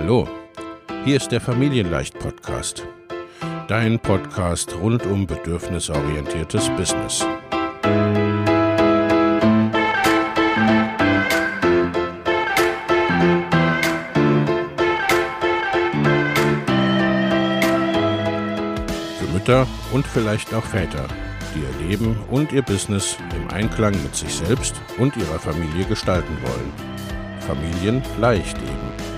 Hallo, hier ist der Familienleicht-Podcast. Dein Podcast rund um bedürfnisorientiertes Business. Für Mütter und vielleicht auch Väter, die ihr Leben und ihr Business im Einklang mit sich selbst und ihrer Familie gestalten wollen. Familien leicht eben.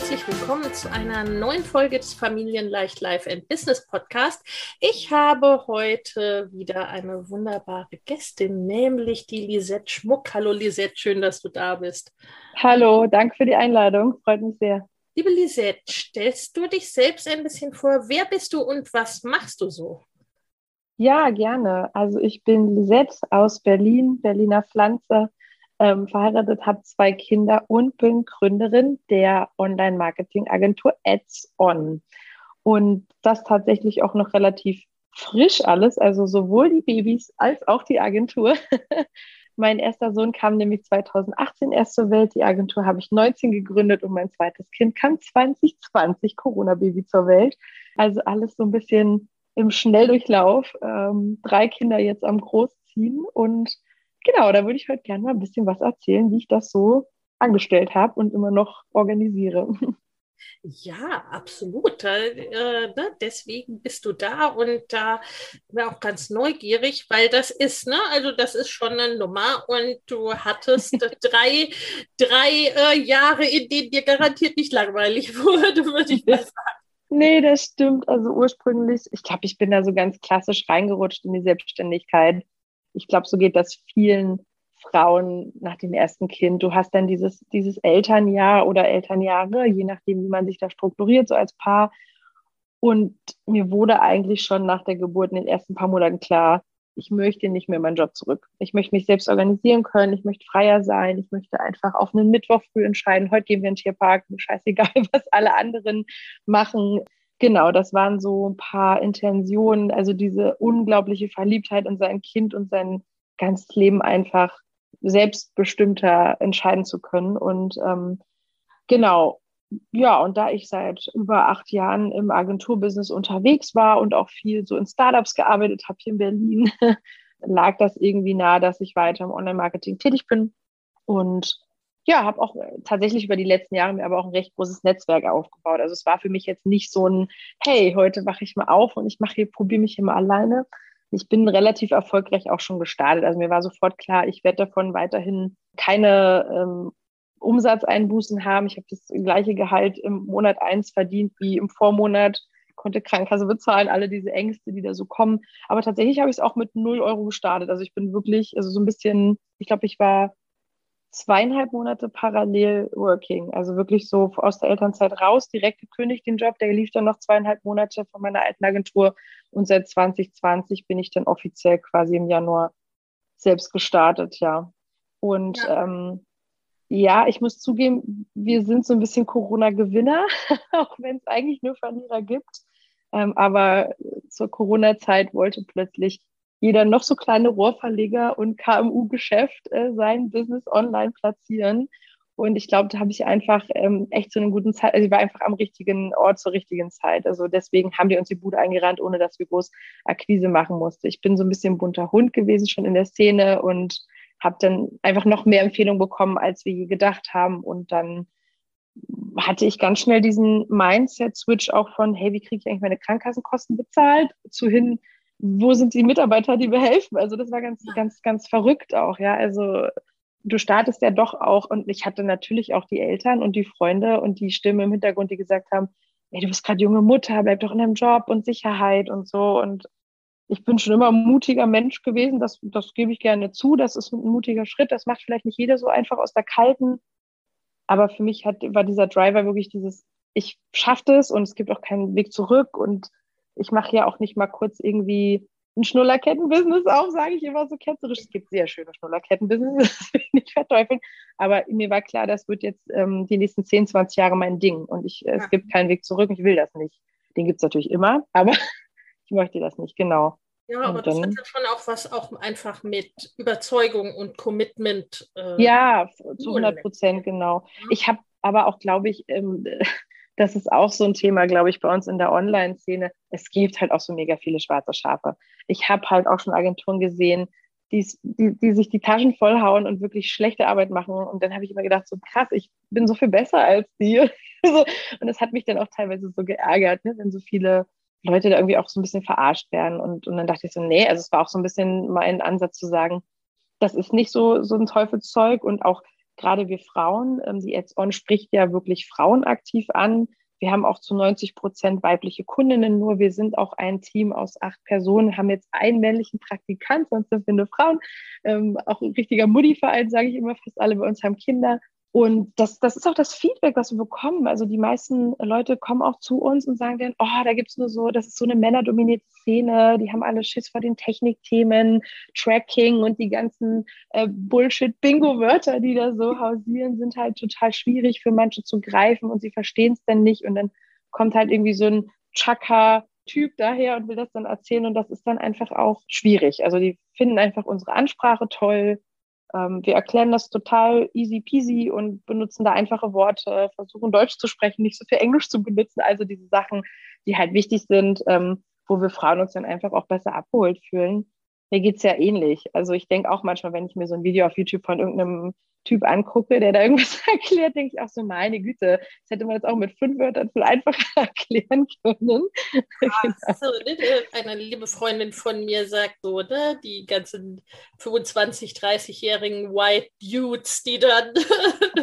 Herzlich willkommen zu einer neuen Folge des Familienleicht Life and Business Podcast. Ich habe heute wieder eine wunderbare Gästin, nämlich die Lisette Schmuck. Hallo Lisette, schön, dass du da bist. Hallo, danke für die Einladung, freut mich sehr. Liebe Lisette, stellst du dich selbst ein bisschen vor? Wer bist du und was machst du so? Ja, gerne. Also ich bin Lisette aus Berlin, Berliner Pflanze, ähm, verheiratet, habe zwei Kinder und bin Gründerin der Online-Marketing-Agentur Ads On. Und das tatsächlich auch noch relativ frisch alles, also sowohl die Babys als auch die Agentur. mein erster Sohn kam nämlich 2018 erst zur Welt. Die Agentur habe ich 19 gegründet und mein zweites Kind kam 2020 Corona-Baby zur Welt. Also alles so ein bisschen im Schnelldurchlauf ähm, drei Kinder jetzt am Großziehen. Und genau, da würde ich heute gerne mal ein bisschen was erzählen, wie ich das so angestellt habe und immer noch organisiere. Ja, absolut. Äh, ne? Deswegen bist du da und da bin auch ganz neugierig, weil das ist, ne, also das ist schon eine Nummer und du hattest drei, drei äh, Jahre, in denen dir garantiert nicht langweilig wurde, würde ich mal sagen. Nee, das stimmt. Also ursprünglich, ich glaube, ich bin da so ganz klassisch reingerutscht in die Selbstständigkeit. Ich glaube, so geht das vielen Frauen nach dem ersten Kind. Du hast dann dieses, dieses Elternjahr oder Elternjahre, je nachdem, wie man sich da strukturiert, so als Paar. Und mir wurde eigentlich schon nach der Geburt in den ersten paar Monaten klar, ich möchte nicht mehr meinen Job zurück. Ich möchte mich selbst organisieren können, ich möchte freier sein, ich möchte einfach auf einen Mittwoch früh entscheiden, heute gehen wir in den Tierpark, scheißegal, was alle anderen machen. Genau, das waren so ein paar Intentionen, also diese unglaubliche Verliebtheit in sein Kind und sein ganzes Leben einfach selbstbestimmter entscheiden zu können. Und ähm, genau, ja, und da ich seit über acht Jahren im Agenturbusiness unterwegs war und auch viel so in Startups gearbeitet habe hier in Berlin, lag das irgendwie nahe, dass ich weiter im Online-Marketing tätig bin. Und ja, habe auch tatsächlich über die letzten Jahre mir aber auch ein recht großes Netzwerk aufgebaut. Also es war für mich jetzt nicht so ein, hey, heute wache ich mal auf und ich mache hier, probiere mich immer alleine. Ich bin relativ erfolgreich auch schon gestartet. Also mir war sofort klar, ich werde davon weiterhin keine ähm, Umsatzeinbußen haben. Ich habe das gleiche Gehalt im Monat eins verdient wie im Vormonat, konnte Krankenkasse bezahlen, alle diese Ängste, die da so kommen. Aber tatsächlich habe ich es auch mit null Euro gestartet. Also ich bin wirklich, also so ein bisschen, ich glaube, ich war zweieinhalb Monate parallel working. Also wirklich so aus der Elternzeit raus, direkt gekündigt den Job. Der lief dann noch zweieinhalb Monate von meiner alten Agentur. Und seit 2020 bin ich dann offiziell quasi im Januar selbst gestartet, ja. Und ja. Ähm, ja, ich muss zugeben, wir sind so ein bisschen Corona-Gewinner, auch wenn es eigentlich nur Verlierer gibt. Ähm, aber zur Corona-Zeit wollte plötzlich jeder noch so kleine Rohrverleger und KMU-Geschäft äh, sein Business online platzieren. Und ich glaube, da habe ich einfach ähm, echt zu einer guten Zeit, also ich war einfach am richtigen Ort zur richtigen Zeit. Also deswegen haben die uns die Bude eingerannt, ohne dass wir groß Akquise machen mussten. Ich bin so ein bisschen bunter Hund gewesen schon in der Szene und habe dann einfach noch mehr Empfehlungen bekommen, als wir je gedacht haben. Und dann hatte ich ganz schnell diesen Mindset-Switch auch von, hey, wie kriege ich eigentlich meine Krankenkassenkosten bezahlt, zu hin, wo sind die Mitarbeiter, die mir helfen? Also das war ganz, ganz, ganz verrückt auch, ja. Also du startest ja doch auch und ich hatte natürlich auch die Eltern und die Freunde und die Stimme im Hintergrund, die gesagt haben, ey, du bist gerade junge Mutter, bleib doch in deinem Job und Sicherheit und so. Und ich bin schon immer ein mutiger Mensch gewesen, das, das gebe ich gerne zu. Das ist ein mutiger Schritt. Das macht vielleicht nicht jeder so einfach aus der kalten Aber für mich hat, war dieser Driver wirklich dieses, ich schaffe das und es gibt auch keinen Weg zurück und ich mache ja auch nicht mal kurz irgendwie ein Schnullerketten-Business auf, sage ich immer so ketzerisch. Es gibt sehr schöne Schnullerketten-Business, das will ich nicht verteufeln. Aber mir war klar, das wird jetzt ähm, die nächsten 10, 20 Jahre mein Ding. Und ich, ja. es gibt keinen Weg zurück. Ich will das nicht. Den gibt es natürlich immer, aber ich möchte das nicht, genau. Ja, aber dann, das hat ja schon auch was auch einfach mit Überzeugung und Commitment. Äh, ja, zu 100 Prozent, genau. Ja. Ich habe aber auch, glaube ich, ähm, das ist auch so ein Thema, glaube ich, bei uns in der Online-Szene. Es gibt halt auch so mega viele schwarze Schafe. Ich habe halt auch schon Agenturen gesehen, die, die, sich die Taschen vollhauen und wirklich schlechte Arbeit machen. Und dann habe ich immer gedacht, so krass, ich bin so viel besser als die. und das hat mich dann auch teilweise so geärgert, ne, wenn so viele Leute da irgendwie auch so ein bisschen verarscht werden. Und, und dann dachte ich so, nee, also es war auch so ein bisschen mein Ansatz zu sagen, das ist nicht so, so ein Teufelszeug und auch gerade wir Frauen, ähm, die Ads-On spricht ja wirklich Frauen aktiv an. Wir haben auch zu 90 Prozent weibliche Kundinnen nur. Wir sind auch ein Team aus acht Personen, haben jetzt einen männlichen Praktikant, sonst sind wir nur Frauen. Ähm, auch ein richtiger Mutti-Verein, sage ich immer, fast alle bei uns haben Kinder. Und das, das ist auch das Feedback, was wir bekommen. Also die meisten Leute kommen auch zu uns und sagen dann, oh, da gibt's nur so, das ist so eine männerdominierte Szene, die haben alle Schiss vor den Technikthemen, Tracking und die ganzen äh, Bullshit-Bingo-Wörter, die da so hausieren, sind halt total schwierig für manche zu greifen und sie verstehen es dann nicht. Und dann kommt halt irgendwie so ein Chaka-Typ daher und will das dann erzählen und das ist dann einfach auch schwierig. Also die finden einfach unsere Ansprache toll, ähm, wir erklären das total easy peasy und benutzen da einfache Worte, versuchen Deutsch zu sprechen, nicht so viel Englisch zu benutzen. Also diese Sachen, die halt wichtig sind, ähm, wo wir Frauen uns dann einfach auch besser abgeholt fühlen. Mir geht's ja ähnlich. Also ich denke auch manchmal, wenn ich mir so ein Video auf YouTube von irgendeinem Typ angucke, der da irgendwas erklärt, denke ich auch so, meine Güte, das hätte man jetzt auch mit fünf Wörtern viel einfacher erklären können. Ja, so, ne? Eine liebe Freundin von mir sagt so, ne, die ganzen 25, 30-jährigen White Dudes, die dann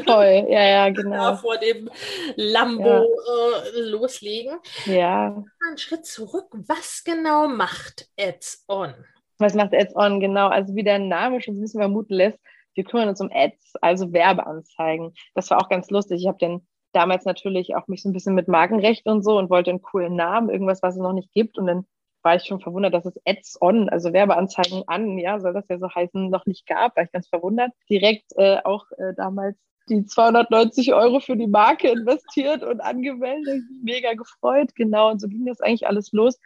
Voll, ja, ja, genau. vor dem Lambo ja. äh, loslegen. Ja. Einen Schritt zurück, was genau macht Ads On? Was macht Ads On? Genau, also wie der Name schon ein bisschen vermuten lässt, wir kümmern uns um Ads, also Werbeanzeigen. Das war auch ganz lustig. Ich habe dann damals natürlich auch mich so ein bisschen mit Markenrecht und so und wollte einen coolen Namen, irgendwas, was es noch nicht gibt. Und dann war ich schon verwundert, dass es Ads on, also Werbeanzeigen an, ja, soll das ja so heißen, noch nicht gab. War ich ganz verwundert. Direkt äh, auch äh, damals die 290 Euro für die Marke investiert und angemeldet. Mega gefreut, genau. Und so ging das eigentlich alles los.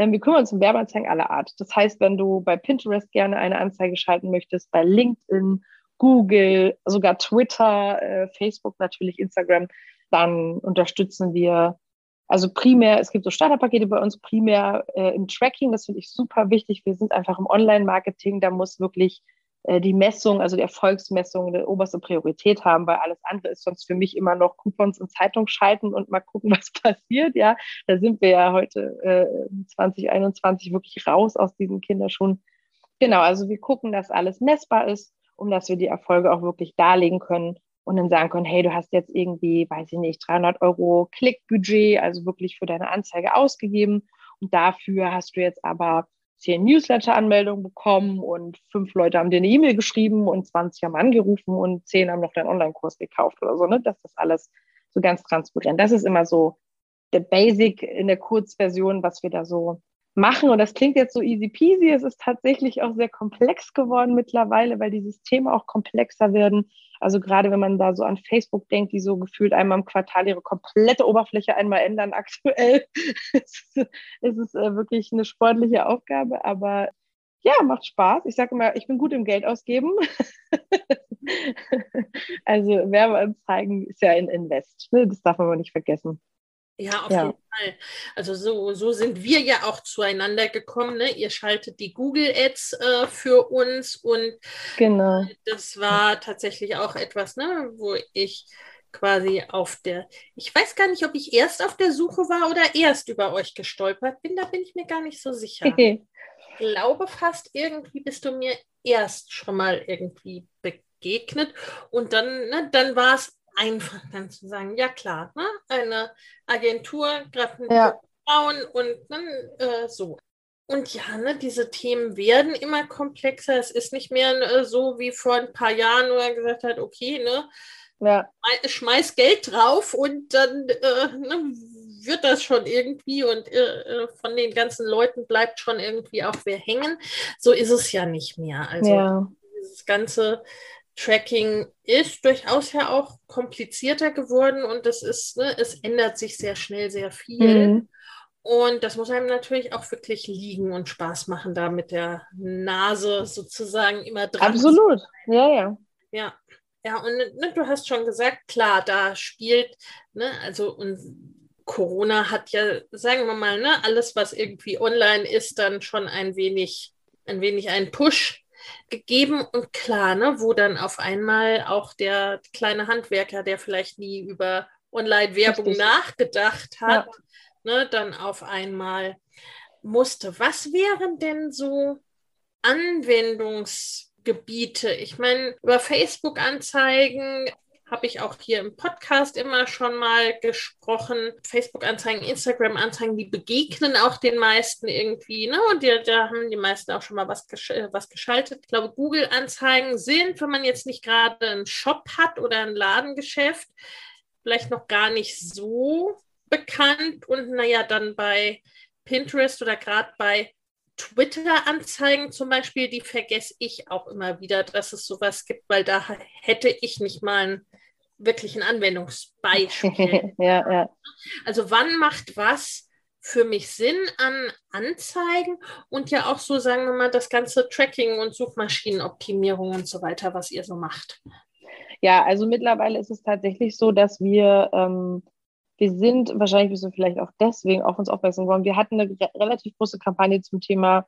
Ähm, wir kümmern uns um Werbeanzeigen aller Art. Das heißt, wenn du bei Pinterest gerne eine Anzeige schalten möchtest, bei LinkedIn, Google, sogar Twitter, äh, Facebook natürlich, Instagram, dann unterstützen wir also primär, es gibt so Starterpakete bei uns, primär äh, im Tracking, das finde ich super wichtig. Wir sind einfach im Online-Marketing, da muss wirklich die Messung, also die Erfolgsmessung, eine oberste Priorität haben, weil alles andere ist sonst für mich immer noch Coupons in Zeitung schalten und mal gucken, was passiert. Ja, da sind wir ja heute äh, 2021 wirklich raus aus diesen Kinderschuhen. Genau, also wir gucken, dass alles messbar ist, um dass wir die Erfolge auch wirklich darlegen können und dann sagen können, hey, du hast jetzt irgendwie, weiß ich nicht, 300 Euro Klickbudget, also wirklich für deine Anzeige ausgegeben und dafür hast du jetzt aber zehn Newsletter-Anmeldungen bekommen und fünf Leute haben dir eine E-Mail geschrieben und 20 haben angerufen und zehn haben noch deinen Online-Kurs gekauft oder so, ne? Das ist alles so ganz transparent. Das ist immer so der Basic in der Kurzversion, was wir da so machen. Und das klingt jetzt so easy peasy. Es ist tatsächlich auch sehr komplex geworden mittlerweile, weil die Systeme auch komplexer werden. Also gerade wenn man da so an Facebook denkt, die so gefühlt einmal im Quartal ihre komplette Oberfläche einmal ändern aktuell, ist, es äh, wirklich eine sportliche Aufgabe. Aber ja, macht Spaß. Ich sage immer, ich bin gut im Geld ausgeben. also Werbeanzeigen ist ja ein Invest. Ne? Das darf man aber nicht vergessen. Ja, auf ja. jeden Fall. Also so, so sind wir ja auch zueinander gekommen. Ne? Ihr schaltet die Google Ads äh, für uns und genau. das war tatsächlich auch etwas, ne, wo ich quasi auf der, ich weiß gar nicht, ob ich erst auf der Suche war oder erst über euch gestolpert bin, da bin ich mir gar nicht so sicher. Ich glaube fast irgendwie bist du mir erst schon mal irgendwie begegnet und dann, ne, dann war es einfach dann zu sagen, ja klar, ne? eine Agentur, gerade ja. Frauen und dann äh, so. und ja, ne, diese Themen werden immer komplexer. Es ist nicht mehr äh, so wie vor ein paar Jahren, wo er gesagt hat, okay, ne, ja. schmeiß Geld drauf und dann äh, ne, wird das schon irgendwie und äh, äh, von den ganzen Leuten bleibt schon irgendwie auch wer hängen. So ist es ja nicht mehr. Also ja. dieses ganze Tracking ist durchaus ja auch komplizierter geworden und das ist, ne, es ändert sich sehr schnell sehr viel. Mhm. Und das muss einem natürlich auch wirklich liegen und Spaß machen, da mit der Nase sozusagen immer dran. Absolut, ja, ja. Ja, ja, und ne, du hast schon gesagt, klar, da spielt, ne, also und Corona hat ja, sagen wir mal, ne, alles, was irgendwie online ist, dann schon ein wenig, ein wenig einen Push gegeben. Und klar, ne, wo dann auf einmal auch der kleine Handwerker, der vielleicht nie über Online-Werbung nachgedacht hat, ja. ne, dann auf einmal musste. Was wären denn so Anwendungsgebiete? Ich meine, über Facebook-Anzeigen habe ich auch hier im Podcast immer schon mal gesprochen. Facebook-Anzeigen, Instagram-Anzeigen, die begegnen auch den meisten irgendwie, ne? Und die, da haben die meisten auch schon mal was, gesch äh, was geschaltet. Ich glaube, Google-Anzeigen sind, wenn man jetzt nicht gerade einen Shop hat oder ein Ladengeschäft, vielleicht noch gar nicht so bekannt. Und naja, dann bei Pinterest oder gerade bei Twitter-Anzeigen zum Beispiel, die vergesse ich auch immer wieder, dass es sowas gibt, weil da hätte ich nicht mal ein wirklich ein Anwendungsbeispiel. ja, ja. Also wann macht was für mich Sinn an Anzeigen und ja auch so, sagen wir mal, das ganze Tracking und Suchmaschinenoptimierung und so weiter, was ihr so macht. Ja, also mittlerweile ist es tatsächlich so, dass wir, ähm, wir sind, wahrscheinlich bist du vielleicht auch deswegen auf uns aufmerksam geworden, wir hatten eine relativ große Kampagne zum Thema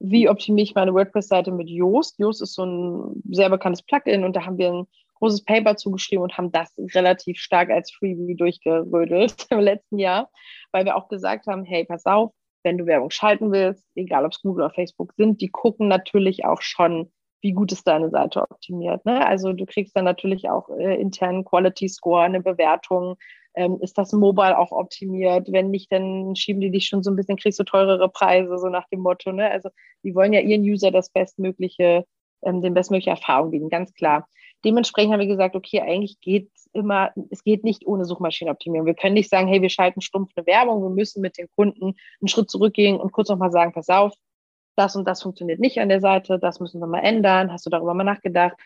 wie optimiere ich meine WordPress-Seite mit Yoast. Yoast ist so ein sehr bekanntes Plugin und da haben wir ein großes Paper zugeschrieben und haben das relativ stark als Freebie durchgerödelt im letzten Jahr, weil wir auch gesagt haben, hey, pass auf, wenn du Werbung schalten willst, egal ob es Google oder Facebook sind, die gucken natürlich auch schon, wie gut ist deine Seite optimiert. Ne? Also du kriegst dann natürlich auch äh, internen Quality Score, eine Bewertung. Ähm, ist das Mobile auch optimiert? Wenn nicht, dann schieben die dich schon so ein bisschen, kriegst du teurere Preise, so nach dem Motto. Ne? Also die wollen ja ihren User das bestmögliche, ähm, den bestmögliche Erfahrung bieten, ganz klar dementsprechend haben wir gesagt, okay, eigentlich geht es immer, es geht nicht ohne Suchmaschinenoptimierung. Wir können nicht sagen, hey, wir schalten stumpf eine Werbung, wir müssen mit den Kunden einen Schritt zurückgehen und kurz nochmal sagen, pass auf, das und das funktioniert nicht an der Seite, das müssen wir mal ändern, hast du darüber mal nachgedacht?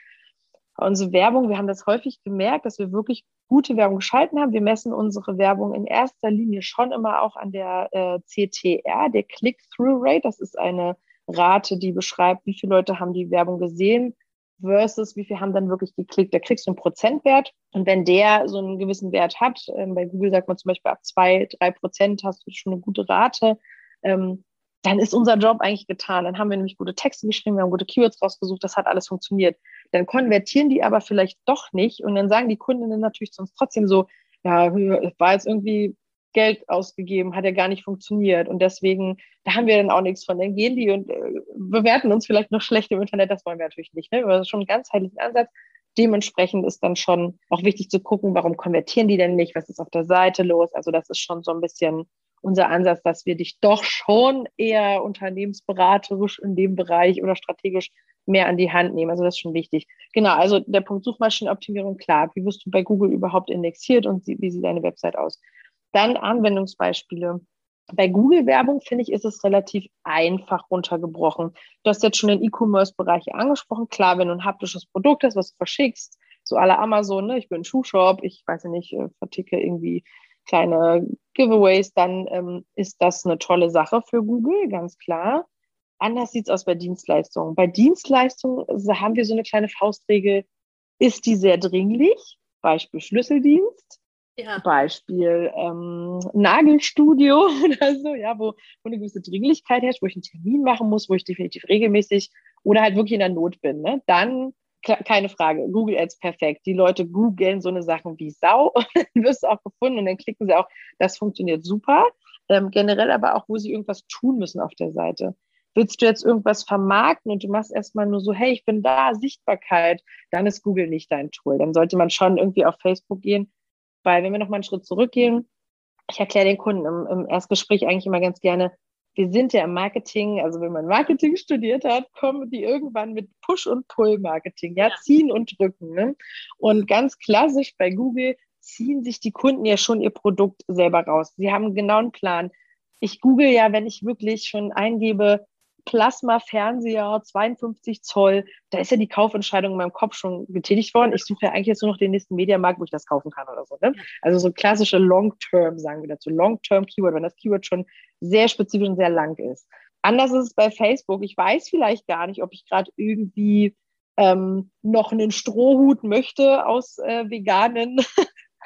Unsere Werbung, wir haben das häufig gemerkt, dass wir wirklich gute Werbung geschalten haben. Wir messen unsere Werbung in erster Linie schon immer auch an der äh, CTR, der Click-Through-Rate. Das ist eine Rate, die beschreibt, wie viele Leute haben die Werbung gesehen, versus wie viel haben dann wirklich geklickt. Da kriegst du einen Prozentwert und wenn der so einen gewissen Wert hat, ähm, bei Google sagt man zum Beispiel ab zwei, drei Prozent hast du schon eine gute Rate, ähm, dann ist unser Job eigentlich getan. Dann haben wir nämlich gute Texte geschrieben, wir haben gute Keywords rausgesucht, das hat alles funktioniert. Dann konvertieren die aber vielleicht doch nicht und dann sagen die Kundinnen natürlich sonst trotzdem so, ja, war jetzt irgendwie Geld ausgegeben, hat ja gar nicht funktioniert. Und deswegen, da haben wir dann auch nichts von. Dann gehen die und äh, bewerten uns vielleicht noch schlecht im Internet. Das wollen wir natürlich nicht. Ne? Das ist schon ein ganzheitlicher Ansatz. Dementsprechend ist dann schon auch wichtig zu gucken, warum konvertieren die denn nicht? Was ist auf der Seite los? Also das ist schon so ein bisschen unser Ansatz, dass wir dich doch schon eher unternehmensberaterisch in dem Bereich oder strategisch mehr an die Hand nehmen. Also das ist schon wichtig. Genau, also der Punkt Suchmaschinenoptimierung, klar. Wie wirst du bei Google überhaupt indexiert und wie sieht deine Website aus? Dann Anwendungsbeispiele. Bei Google-Werbung, finde ich, ist es relativ einfach runtergebrochen. Du hast jetzt schon den E-Commerce-Bereich angesprochen. Klar, wenn du ein haptisches Produkt hast, was du verschickst, so alle Amazon, ne? ich bin ein Schuhshop, ich weiß ja nicht, äh, verticke irgendwie kleine Giveaways, dann ähm, ist das eine tolle Sache für Google, ganz klar. Anders sieht es aus bei Dienstleistungen. Bei Dienstleistungen haben wir so eine kleine Faustregel, ist die sehr dringlich? Beispiel Schlüsseldienst. Ja. Beispiel ähm, Nagelstudio oder so, ja, wo, wo eine gewisse Dringlichkeit herrscht, wo ich einen Termin machen muss, wo ich definitiv regelmäßig oder halt wirklich in der Not bin, ne? dann keine Frage, Google Ads perfekt. Die Leute googeln so eine Sachen wie Sau und dann wirst du auch gefunden und dann klicken sie auch, das funktioniert super. Ähm, generell aber auch, wo sie irgendwas tun müssen auf der Seite. Willst du jetzt irgendwas vermarkten und du machst erstmal nur so, hey, ich bin da, Sichtbarkeit, dann ist Google nicht dein Tool. Dann sollte man schon irgendwie auf Facebook gehen weil wenn wir noch mal einen Schritt zurückgehen, ich erkläre den Kunden im, im Erstgespräch eigentlich immer ganz gerne, wir sind ja im Marketing, also wenn man Marketing studiert hat, kommen die irgendwann mit Push- und Pull-Marketing, ja, ja, ziehen und drücken. Ne? Und ganz klassisch bei Google ziehen sich die Kunden ja schon ihr Produkt selber raus. Sie haben genau einen Plan. Ich google ja, wenn ich wirklich schon eingebe, Plasma-Fernseher, 52 Zoll, da ist ja die Kaufentscheidung in meinem Kopf schon getätigt worden. Ich suche ja eigentlich jetzt nur noch den nächsten Mediamarkt, wo ich das kaufen kann oder so. Ne? Also so klassische Long-Term, sagen wir dazu, Long-Term-Keyword, wenn das Keyword schon sehr spezifisch und sehr lang ist. Anders ist es bei Facebook. Ich weiß vielleicht gar nicht, ob ich gerade irgendwie ähm, noch einen Strohhut möchte aus äh, veganen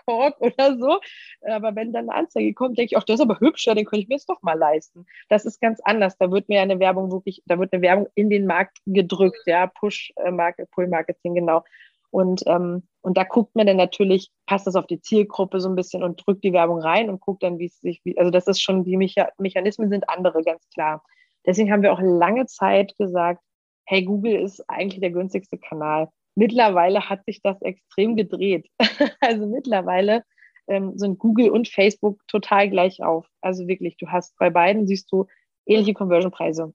Kork oder so. Aber wenn dann eine Anzeige kommt, denke ich, ach, das ist aber hübscher, den könnte ich mir jetzt doch mal leisten. Das ist ganz anders. Da wird mir eine Werbung wirklich, da wird eine Werbung in den Markt gedrückt, ja, Push-Market, Pull-Marketing, genau. Und, ähm, und da guckt man dann natürlich, passt das auf die Zielgruppe so ein bisschen und drückt die Werbung rein und guckt dann, wie es sich, wie, also das ist schon, die Mecha Mechanismen sind andere, ganz klar. Deswegen haben wir auch lange Zeit gesagt, hey, Google ist eigentlich der günstigste Kanal. Mittlerweile hat sich das extrem gedreht. also mittlerweile ähm, sind Google und Facebook total gleich auf. Also wirklich, du hast bei beiden siehst du ähnliche Conversion-Preise.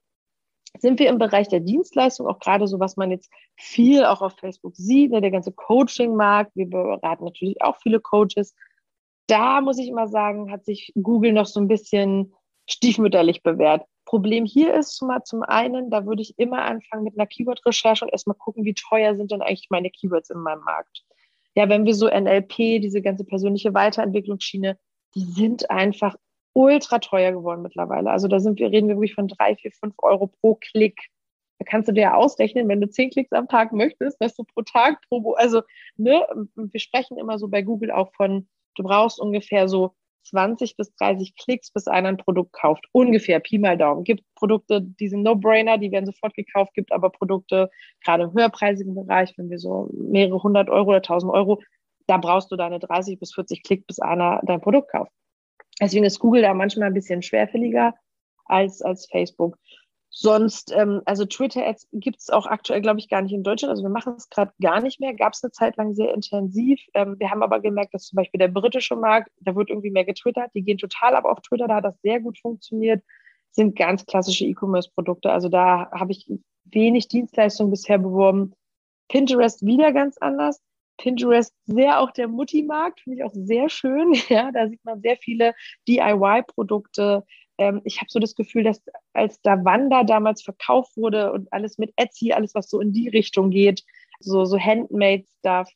Sind wir im Bereich der Dienstleistung, auch gerade so, was man jetzt viel auch auf Facebook sieht, ne, der ganze Coaching-Markt, wir beraten natürlich auch viele Coaches. Da muss ich immer sagen, hat sich Google noch so ein bisschen stiefmütterlich bewährt. Problem hier ist zum, zum einen, da würde ich immer anfangen mit einer Keyword-Recherche und erstmal gucken, wie teuer sind denn eigentlich meine Keywords in meinem Markt. Ja, wenn wir so NLP, diese ganze persönliche Weiterentwicklungsschiene, die sind einfach ultra teuer geworden mittlerweile. Also da sind wir, reden wir wirklich von drei, vier, fünf Euro pro Klick. Da kannst du dir ja ausrechnen, wenn du zehn Klicks am Tag möchtest, dass du pro Tag, pro, also, ne, wir sprechen immer so bei Google auch von, du brauchst ungefähr so 20 bis 30 Klicks, bis einer ein Produkt kauft. Ungefähr, Pi mal Daumen. Gibt Produkte, die sind No-Brainer, die werden sofort gekauft, gibt aber Produkte, gerade im höherpreisigen Bereich, wenn wir so mehrere hundert Euro oder tausend Euro, da brauchst du deine 30 bis 40 Klicks, bis einer dein Produkt kauft. Deswegen ist Google da manchmal ein bisschen schwerfälliger als, als Facebook. Sonst, ähm, also Twitter-Ads gibt es auch aktuell, glaube ich, gar nicht in Deutschland. Also wir machen es gerade gar nicht mehr. Gab es eine Zeit lang sehr intensiv. Ähm, wir haben aber gemerkt, dass zum Beispiel der britische Markt, da wird irgendwie mehr getwittert. Die gehen total ab auf Twitter. Da hat das sehr gut funktioniert. Sind ganz klassische E-Commerce-Produkte. Also da habe ich wenig Dienstleistungen bisher beworben. Pinterest wieder ganz anders. Pinterest sehr auch der Mutti-Markt, finde ich auch sehr schön. Ja, da sieht man sehr viele DIY-Produkte, ähm, ich habe so das Gefühl, dass als da Wanda damals verkauft wurde und alles mit Etsy, alles, was so in die Richtung geht, so, so Handmade-Stuff,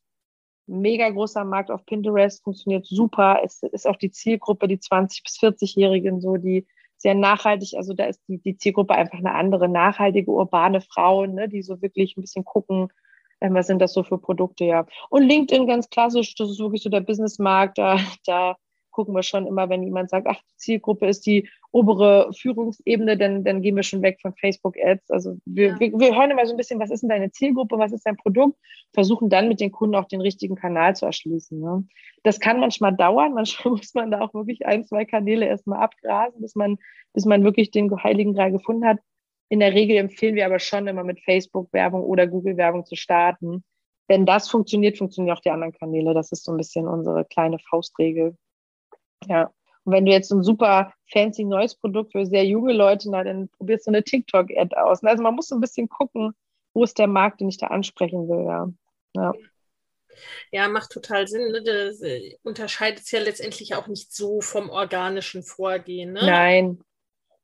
mega großer Markt auf Pinterest, funktioniert super. Es ist auch die Zielgruppe, die 20- bis 40-Jährigen, so die sehr nachhaltig, also da ist die, die Zielgruppe einfach eine andere, nachhaltige, urbane Frauen, ne, die so wirklich ein bisschen gucken, ähm, was sind das so für Produkte, ja. Und LinkedIn ganz klassisch, das ist wirklich so der Businessmarkt, da, da gucken wir schon immer, wenn jemand sagt, ach, die Zielgruppe ist die obere Führungsebene, dann, dann gehen wir schon weg von Facebook-Ads. Also wir, ja. wir, wir hören immer so ein bisschen, was ist denn deine Zielgruppe, was ist dein Produkt, versuchen dann mit den Kunden auch den richtigen Kanal zu erschließen. Ne? Das kann manchmal dauern, manchmal muss man da auch wirklich ein, zwei Kanäle erstmal abgrasen, bis man, bis man wirklich den heiligen Gral gefunden hat. In der Regel empfehlen wir aber schon immer mit Facebook-Werbung oder Google-Werbung zu starten. Wenn das funktioniert, funktionieren auch die anderen Kanäle. Das ist so ein bisschen unsere kleine Faustregel. Ja. Und wenn du jetzt ein super fancy neues Produkt für sehr junge Leute, na, dann probierst du eine TikTok-Ad aus. Also man muss so ein bisschen gucken, wo ist der Markt, den ich da ansprechen will. Ja. ja. Ja, macht total Sinn. Ne? Das äh, unterscheidet es ja letztendlich auch nicht so vom organischen Vorgehen. Ne? Nein,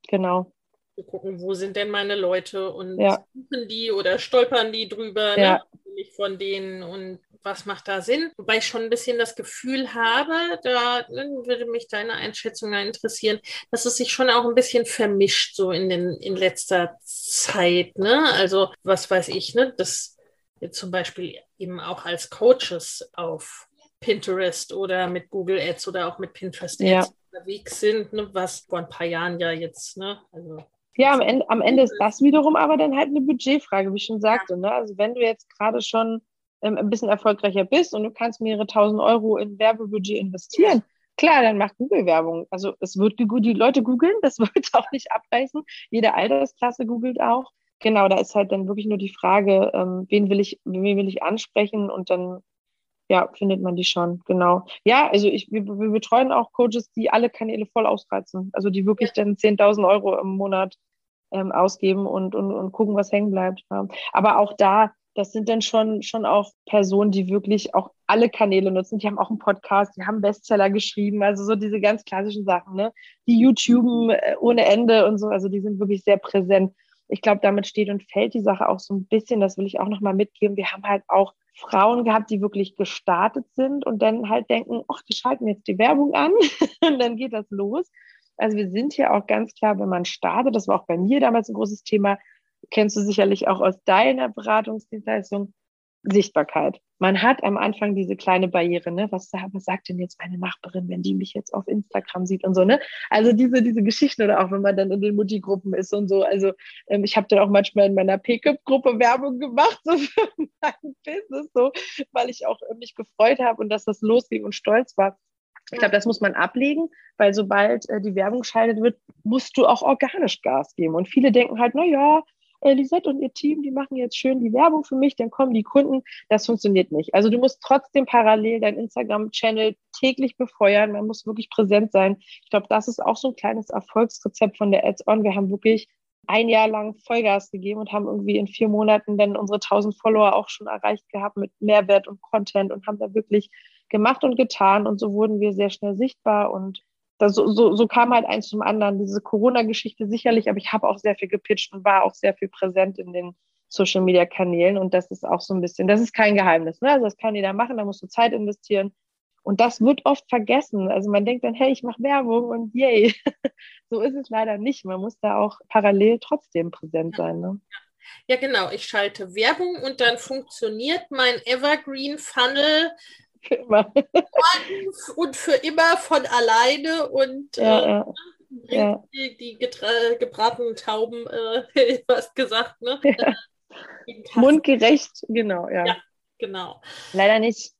genau. Wir gucken, wo sind denn meine Leute und ja. suchen die oder stolpern die drüber, ja. ne? von denen und was macht da Sinn? Wobei ich schon ein bisschen das Gefühl habe, da ne, würde mich deine Einschätzung interessieren, dass es sich schon auch ein bisschen vermischt, so in, den, in letzter Zeit. Ne? Also, was weiß ich, ne? dass wir zum Beispiel eben auch als Coaches auf Pinterest oder mit Google Ads oder auch mit Pinterest Ads ja. unterwegs sind, ne? was vor ein paar Jahren ja jetzt, ne? Also ja, am Ende, am Ende ist das wiederum aber dann halt eine Budgetfrage, wie ich schon sagte. Ne? Also wenn du jetzt gerade schon ein bisschen erfolgreicher bist und du kannst mehrere tausend Euro in Werbebudget investieren, klar, dann mach Google-Werbung. Also es wird die Leute googeln, das wird auch nicht abreißen. Jede Altersklasse googelt auch. Genau, da ist halt dann wirklich nur die Frage, ähm, wen will ich, wen will ich ansprechen und dann ja, findet man die schon, genau. Ja, also ich, wir, wir betreuen auch Coaches, die alle Kanäle voll ausreizen. Also die wirklich ja. dann 10.000 Euro im Monat ähm, ausgeben und, und, und gucken, was hängen bleibt. Aber auch da, das sind dann schon, schon auch Personen, die wirklich auch alle Kanäle nutzen. Die haben auch einen Podcast, die haben Bestseller geschrieben, also so diese ganz klassischen Sachen, ne? Die YouTuben äh, ohne Ende und so, also die sind wirklich sehr präsent. Ich glaube, damit steht und fällt die Sache auch so ein bisschen, das will ich auch nochmal mitgeben. Wir haben halt auch Frauen gehabt, die wirklich gestartet sind und dann halt denken, ach, die schalten jetzt die Werbung an und dann geht das los. Also wir sind hier auch ganz klar, wenn man startet, das war auch bei mir damals ein großes Thema, kennst du sicherlich auch aus deiner Beratungsdienstleistung, Sichtbarkeit. Man hat am Anfang diese kleine Barriere, ne? Was, was sagt denn jetzt meine Nachbarin, wenn die mich jetzt auf Instagram sieht und so, ne? Also diese, diese Geschichten oder auch wenn man dann in den Mutti-Gruppen ist und so. Also ähm, ich habe dann auch manchmal in meiner Pickup-Gruppe Werbung gemacht, so für mein Business, so, weil ich auch mich gefreut habe und dass das losging und stolz war. Ich glaube, das muss man ablegen, weil sobald äh, die Werbung schaltet wird, musst du auch organisch Gas geben. Und viele denken halt, na ja, äh, Lisette und ihr Team, die machen jetzt schön die Werbung für mich, dann kommen die Kunden. Das funktioniert nicht. Also du musst trotzdem parallel dein Instagram-Channel täglich befeuern. Man muss wirklich präsent sein. Ich glaube, das ist auch so ein kleines Erfolgsrezept von der Ads-On. Wir haben wirklich ein Jahr lang Vollgas gegeben und haben irgendwie in vier Monaten dann unsere 1000 Follower auch schon erreicht gehabt mit Mehrwert und Content und haben da wirklich gemacht und getan und so wurden wir sehr schnell sichtbar und das, so, so, so kam halt eins zum anderen. Diese Corona-Geschichte sicherlich, aber ich habe auch sehr viel gepitcht und war auch sehr viel präsent in den Social Media Kanälen und das ist auch so ein bisschen, das ist kein Geheimnis, ne? Also das kann jeder machen, da musst du Zeit investieren. Und das wird oft vergessen. Also man denkt dann, hey, ich mache Werbung und yay. so ist es leider nicht. Man muss da auch parallel trotzdem präsent sein. Ne? Ja, genau. Ich schalte Werbung und dann funktioniert mein Evergreen Funnel für immer. und für immer von alleine und ja, äh, ja. Ja. die, die gebratenen Tauben, äh, was gesagt, ne? Ja. Mundgerecht, genau, ja. ja. Genau. Leider nicht.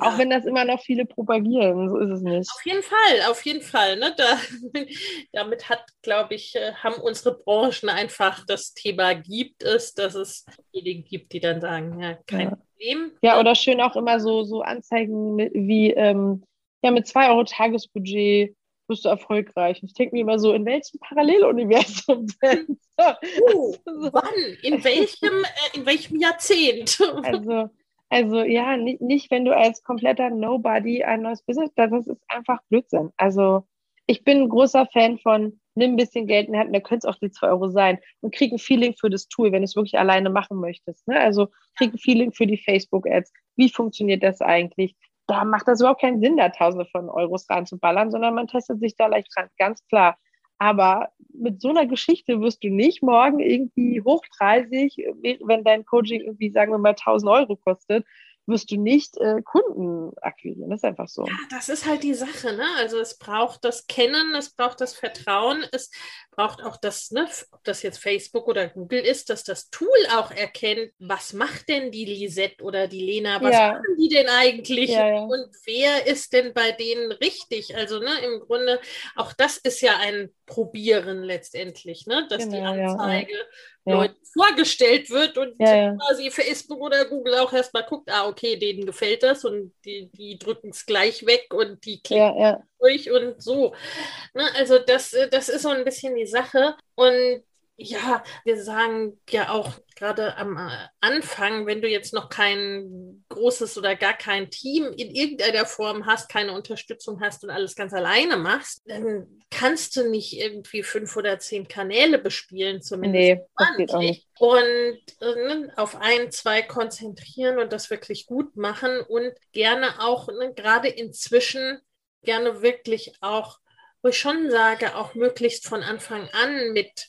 Ja. Auch wenn das immer noch viele propagieren, so ist es nicht. Auf jeden Fall, auf jeden Fall. Ne? Da, damit hat, glaube ich, äh, haben unsere Branchen einfach das Thema gibt es, dass es diejenigen gibt, die dann sagen, ja, kein ja. Problem. Ja, oder schön auch immer so, so Anzeigen wie, ähm, ja, mit zwei Euro Tagesbudget bist du erfolgreich. Ich denke mir immer so, in welchem Paralleluniversum denn? Uh, wann? In welchem, äh, in welchem Jahrzehnt? Also, also ja, nicht, nicht, wenn du als kompletter Nobody ein neues Business, das ist einfach Blödsinn. Also ich bin ein großer Fan von, nimm ein bisschen Geld in die Hand, da könnte es auch die zwei Euro sein und krieg ein Feeling für das Tool, wenn du es wirklich alleine machen möchtest. Ne? Also krieg ein Feeling für die Facebook-Ads. Wie funktioniert das eigentlich? Da macht das überhaupt keinen Sinn, da Tausende von Euros reinzuballern, sondern man testet sich da leicht dran, ganz klar. Aber mit so einer Geschichte wirst du nicht morgen irgendwie hochpreisig, wenn dein Coaching irgendwie, sagen wir mal, 1000 Euro kostet, wirst du nicht äh, Kunden akquirieren. Das ist einfach so. Ja, das ist halt die Sache. Ne? Also es braucht das Kennen, es braucht das Vertrauen, es braucht auch das, ne, ob das jetzt Facebook oder Google ist, dass das Tool auch erkennt, was macht denn die Lisette oder die Lena, was ja. machen die denn eigentlich ja, ja. und wer ist denn bei denen richtig? Also ne, im Grunde, auch das ist ja ein Probieren letztendlich, ne? dass genau, die Anzeige Leuten vorgestellt wird und quasi Facebook oder Google auch erstmal guckt, ah, okay, denen gefällt das und die, die drücken es gleich weg und die klicken durch und so. Ne? Also das, das ist so ein bisschen die Sache. Und ja, wir sagen ja auch gerade am äh, Anfang, wenn du jetzt noch kein großes oder gar kein Team in irgendeiner Form hast, keine Unterstützung hast und alles ganz alleine machst, dann kannst du nicht irgendwie fünf oder zehn Kanäle bespielen, zumindest. Nee, das geht auch nicht. Und äh, auf ein, zwei konzentrieren und das wirklich gut machen und gerne auch, ne, gerade inzwischen, gerne wirklich auch, wo ich schon sage, auch möglichst von Anfang an mit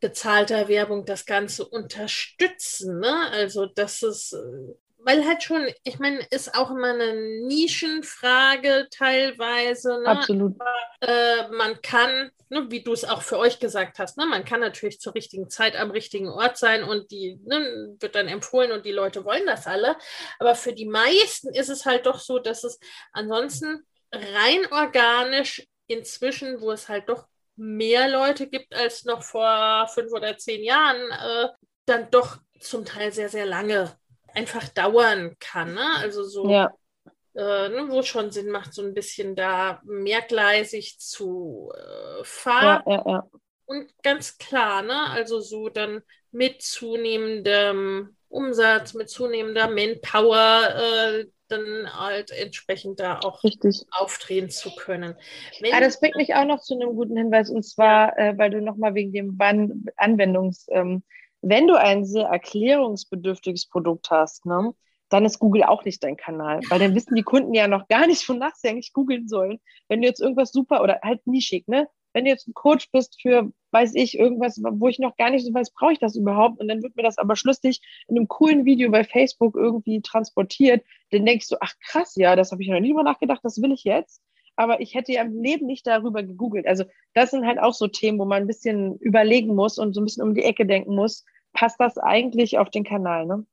bezahlter Werbung das Ganze unterstützen. Ne? Also das ist, äh, weil halt schon, ich meine, ist auch immer eine Nischenfrage teilweise. Ne? Absolut. Aber, äh, man kann, ne, wie du es auch für euch gesagt hast, ne, man kann natürlich zur richtigen Zeit am richtigen Ort sein und die ne, wird dann empfohlen und die Leute wollen das alle. Aber für die meisten ist es halt doch so, dass es ansonsten rein organisch inzwischen, wo es halt doch mehr Leute gibt als noch vor fünf oder zehn Jahren, äh, dann doch zum Teil sehr, sehr lange einfach dauern kann. Ne? Also so ja. äh, ne, wo es schon Sinn macht, so ein bisschen da mehrgleisig zu äh, fahren. Ja, ja. Und ganz klar, ne, also so dann mit zunehmendem Umsatz, mit zunehmender Manpower, äh, dann halt entsprechend da auch Richtig. aufdrehen zu können. Wenn ah, das bringt mich auch noch zu einem guten Hinweis und zwar, äh, weil du nochmal wegen dem Ban Anwendungs, ähm, wenn du ein sehr erklärungsbedürftiges Produkt hast, ne, dann ist Google auch nicht dein Kanal, weil dann wissen die Kunden ja noch gar nicht, wonach sie eigentlich googeln sollen. Wenn du jetzt irgendwas super oder halt nischig, ne? Wenn du jetzt ein Coach bist für, weiß ich, irgendwas, wo ich noch gar nicht so weiß, brauche ich das überhaupt? Und dann wird mir das aber schlüssig in einem coolen Video bei Facebook irgendwie transportiert, dann denkst du, ach krass, ja, das habe ich noch nie drüber nachgedacht, das will ich jetzt. Aber ich hätte ja im Leben nicht darüber gegoogelt. Also das sind halt auch so Themen, wo man ein bisschen überlegen muss und so ein bisschen um die Ecke denken muss. Passt das eigentlich auf den Kanal, ne?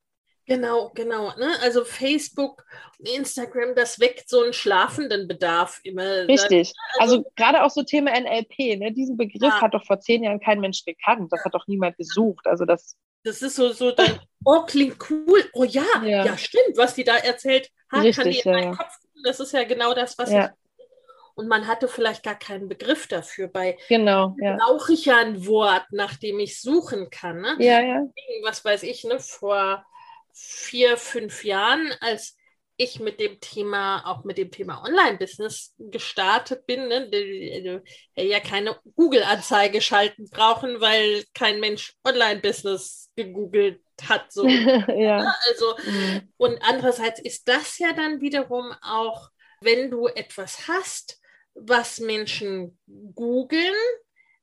Genau, genau. Ne? Also Facebook und Instagram, das weckt so einen schlafenden Bedarf immer. Richtig. Also, also gerade auch so Thema NLP, ne? diesen Begriff ja. hat doch vor zehn Jahren kein Mensch gekannt. Das hat doch niemand gesucht. Also das. Das ist so, so dann, oh, klingt cool. Oh ja, ja, ja stimmt, was die da erzählt hat, Richtig, kann die in meinen ja. Kopf. Das ist ja genau das, was ich und man hatte vielleicht gar keinen Begriff dafür. Bei genau, ja. brauche ich ja ein Wort, nach dem ich suchen kann. Ne? Ja, ja. Was weiß ich, ne? vor vier, fünf Jahren, als ich mit dem Thema, auch mit dem Thema Online-Business gestartet bin, ne, die, ja keine Google-Anzeige schalten brauchen, weil kein Mensch Online-Business gegoogelt hat. So. ja. Also, mhm. und andererseits ist das ja dann wiederum auch, wenn du etwas hast, was Menschen googeln,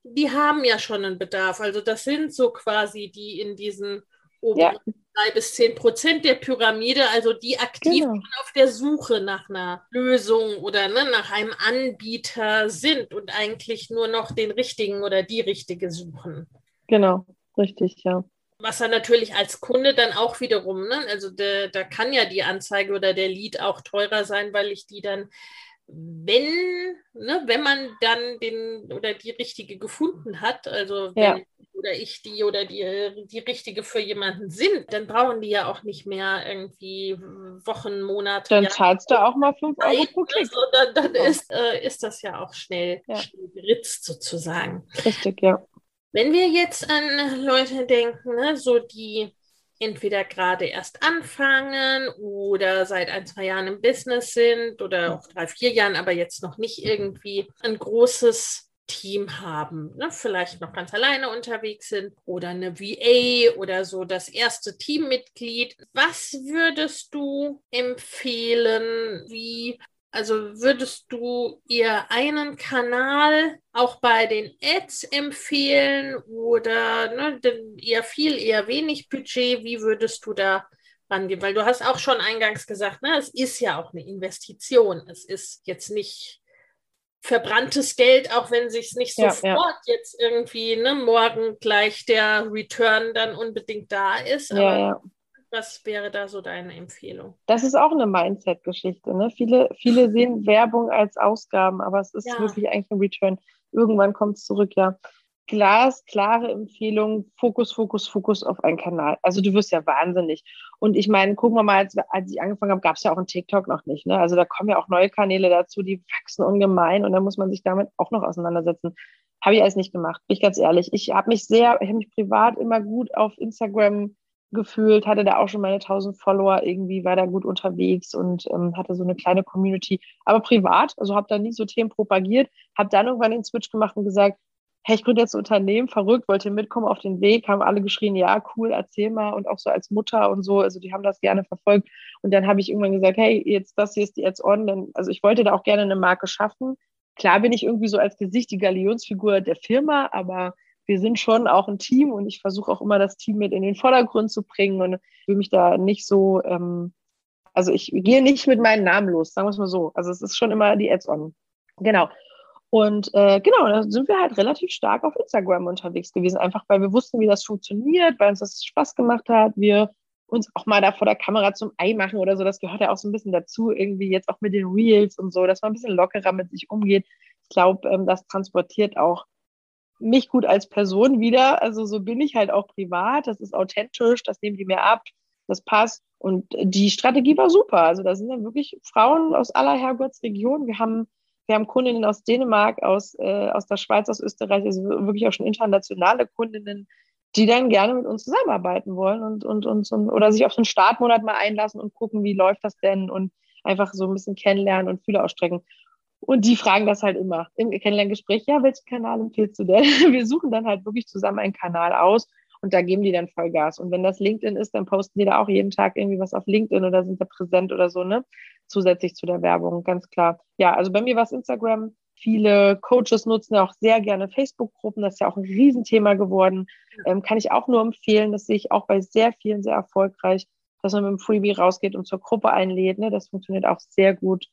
die haben ja schon einen Bedarf. Also das sind so quasi die in diesen oberen ja drei bis zehn Prozent der Pyramide, also die aktiv genau. auf der Suche nach einer Lösung oder ne, nach einem Anbieter sind und eigentlich nur noch den richtigen oder die richtige suchen. Genau, richtig, ja. Was dann natürlich als Kunde dann auch wiederum, ne, also da kann ja die Anzeige oder der Lead auch teurer sein, weil ich die dann wenn, ne, wenn man dann den oder die richtige gefunden hat, also wenn ja. oder ich die oder die, die richtige für jemanden sind, dann brauchen die ja auch nicht mehr irgendwie Wochen, Monate. Dann zahlst du auch mal 5 Euro pro Klick. Also dann, dann ja. ist, äh, ist das ja auch schnell, ja. schnell geritzt sozusagen. Richtig, ja. Wenn wir jetzt an Leute denken, ne, so die entweder gerade erst anfangen oder seit ein, zwei Jahren im Business sind oder auch drei, vier Jahren, aber jetzt noch nicht irgendwie ein großes Team haben, ne? vielleicht noch ganz alleine unterwegs sind oder eine VA oder so das erste Teammitglied. Was würdest du empfehlen? Wie also würdest du ihr einen Kanal auch bei den Ads empfehlen oder ne, eher viel, eher wenig Budget? Wie würdest du da rangehen? Weil du hast auch schon eingangs gesagt, ne, es ist ja auch eine Investition. Es ist jetzt nicht verbranntes Geld, auch wenn sich nicht ja, sofort ja. jetzt irgendwie ne, morgen gleich der Return dann unbedingt da ist. Aber ja, was wäre da so deine Empfehlung? Das ist auch eine Mindset-Geschichte. Ne? Viele, viele sehen Werbung als Ausgaben, aber es ist ja. wirklich eigentlich ein Return. Irgendwann kommt es zurück, ja. Glas, klare Empfehlung, Fokus, Fokus, Fokus auf einen Kanal. Also du wirst ja wahnsinnig. Und ich meine, gucken wir mal, als, als ich angefangen habe, gab es ja auch einen TikTok noch nicht. Ne? Also da kommen ja auch neue Kanäle dazu, die wachsen ungemein und da muss man sich damit auch noch auseinandersetzen. Habe ich alles nicht gemacht, bin ich ganz ehrlich. Ich habe mich sehr, ich habe mich privat immer gut auf Instagram gefühlt, hatte da auch schon meine 1000 Follower, irgendwie war da gut unterwegs und ähm, hatte so eine kleine Community, aber privat, also habe da nie so Themen propagiert, habe dann irgendwann den Switch gemacht und gesagt, hey, ich gründe jetzt ein Unternehmen, verrückt, wollte mitkommen auf den Weg, haben alle geschrien, ja, cool, erzähl mal und auch so als Mutter und so, also die haben das gerne verfolgt und dann habe ich irgendwann gesagt, hey, jetzt das hier ist die Ads On, denn, also ich wollte da auch gerne eine Marke schaffen. Klar bin ich irgendwie so als Gesicht die Galionsfigur der Firma, aber wir sind schon auch ein Team und ich versuche auch immer das Team mit in den Vordergrund zu bringen und will mich da nicht so, ähm, also ich gehe nicht mit meinem Namen los, sagen wir es mal so. Also es ist schon immer die Ads-on. Genau. Und äh, genau, da sind wir halt relativ stark auf Instagram unterwegs gewesen, einfach weil wir wussten, wie das funktioniert, weil uns das Spaß gemacht hat. Wir uns auch mal da vor der Kamera zum Ei machen oder so, das gehört ja auch so ein bisschen dazu, irgendwie jetzt auch mit den Reels und so, dass man ein bisschen lockerer mit sich umgeht. Ich glaube, ähm, das transportiert auch mich gut als Person wieder. Also so bin ich halt auch privat. Das ist authentisch, das nehmen die mir ab. das passt. Und die Strategie war super. Also da sind dann wirklich Frauen aus aller Herrgottsregion. Wir haben, wir haben Kundinnen aus Dänemark, aus, äh, aus der Schweiz, aus Österreich, also wirklich auch schon internationale Kundinnen, die dann gerne mit uns zusammenarbeiten wollen und, und, und, und oder sich auf so einen Startmonat mal einlassen und gucken, wie läuft das denn und einfach so ein bisschen kennenlernen und Fühler ausstrecken. Und die fragen das halt immer im Kennenlerngespräch, ja, welchen Kanal empfiehlst du denn? Wir suchen dann halt wirklich zusammen einen Kanal aus und da geben die dann Vollgas. Und wenn das LinkedIn ist, dann posten die da auch jeden Tag irgendwie was auf LinkedIn oder sind da präsent oder so, ne? Zusätzlich zu der Werbung, ganz klar. Ja, also bei mir war es Instagram. Viele Coaches nutzen ja auch sehr gerne Facebook-Gruppen. Das ist ja auch ein Riesenthema geworden. Ähm, kann ich auch nur empfehlen. Das sehe ich auch bei sehr vielen sehr erfolgreich, dass man mit dem Freebie rausgeht und zur Gruppe einlädt. Ne? Das funktioniert auch sehr gut.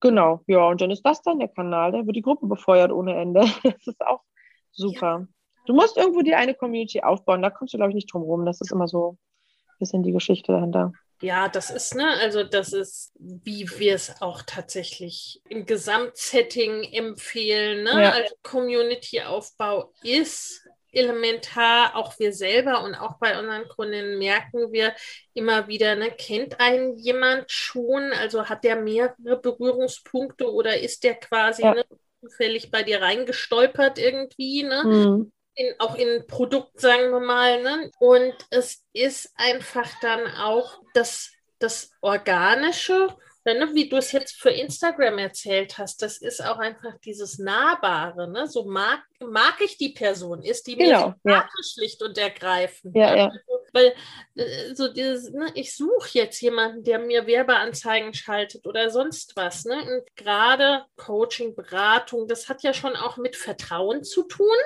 Genau, ja, und dann ist das dann der Kanal, da wird die Gruppe befeuert ohne Ende. Das ist auch super. Ja. Du musst irgendwo die eine Community aufbauen, da kommst du, glaube ich, nicht drum rum. Das ist immer so ein bisschen die Geschichte dahinter. Ja, das ist, ne, also das ist, wie wir es auch tatsächlich im Gesamtsetting empfehlen. Ne? Ja. Also Community-Aufbau ist elementar, auch wir selber und auch bei unseren Kunden merken wir immer wieder, ne, kennt einen jemand schon, also hat der mehrere Berührungspunkte oder ist der quasi ja. ne, zufällig bei dir reingestolpert irgendwie, ne? Mhm. In, auch in ein Produkt, sagen wir mal, ne? Und es ist einfach dann auch das, das Organische, ne, wie du es jetzt für Instagram erzählt hast, das ist auch einfach dieses Nahbare. Ne? So mag, mag ich die Person, ist die genau, mir ja. schlicht und ergreifend. Ja, ne? ja. Weil äh, so dieses, ne, ich suche jetzt jemanden, der mir Werbeanzeigen schaltet oder sonst was. Ne? Und gerade Coaching, Beratung, das hat ja schon auch mit Vertrauen zu tun.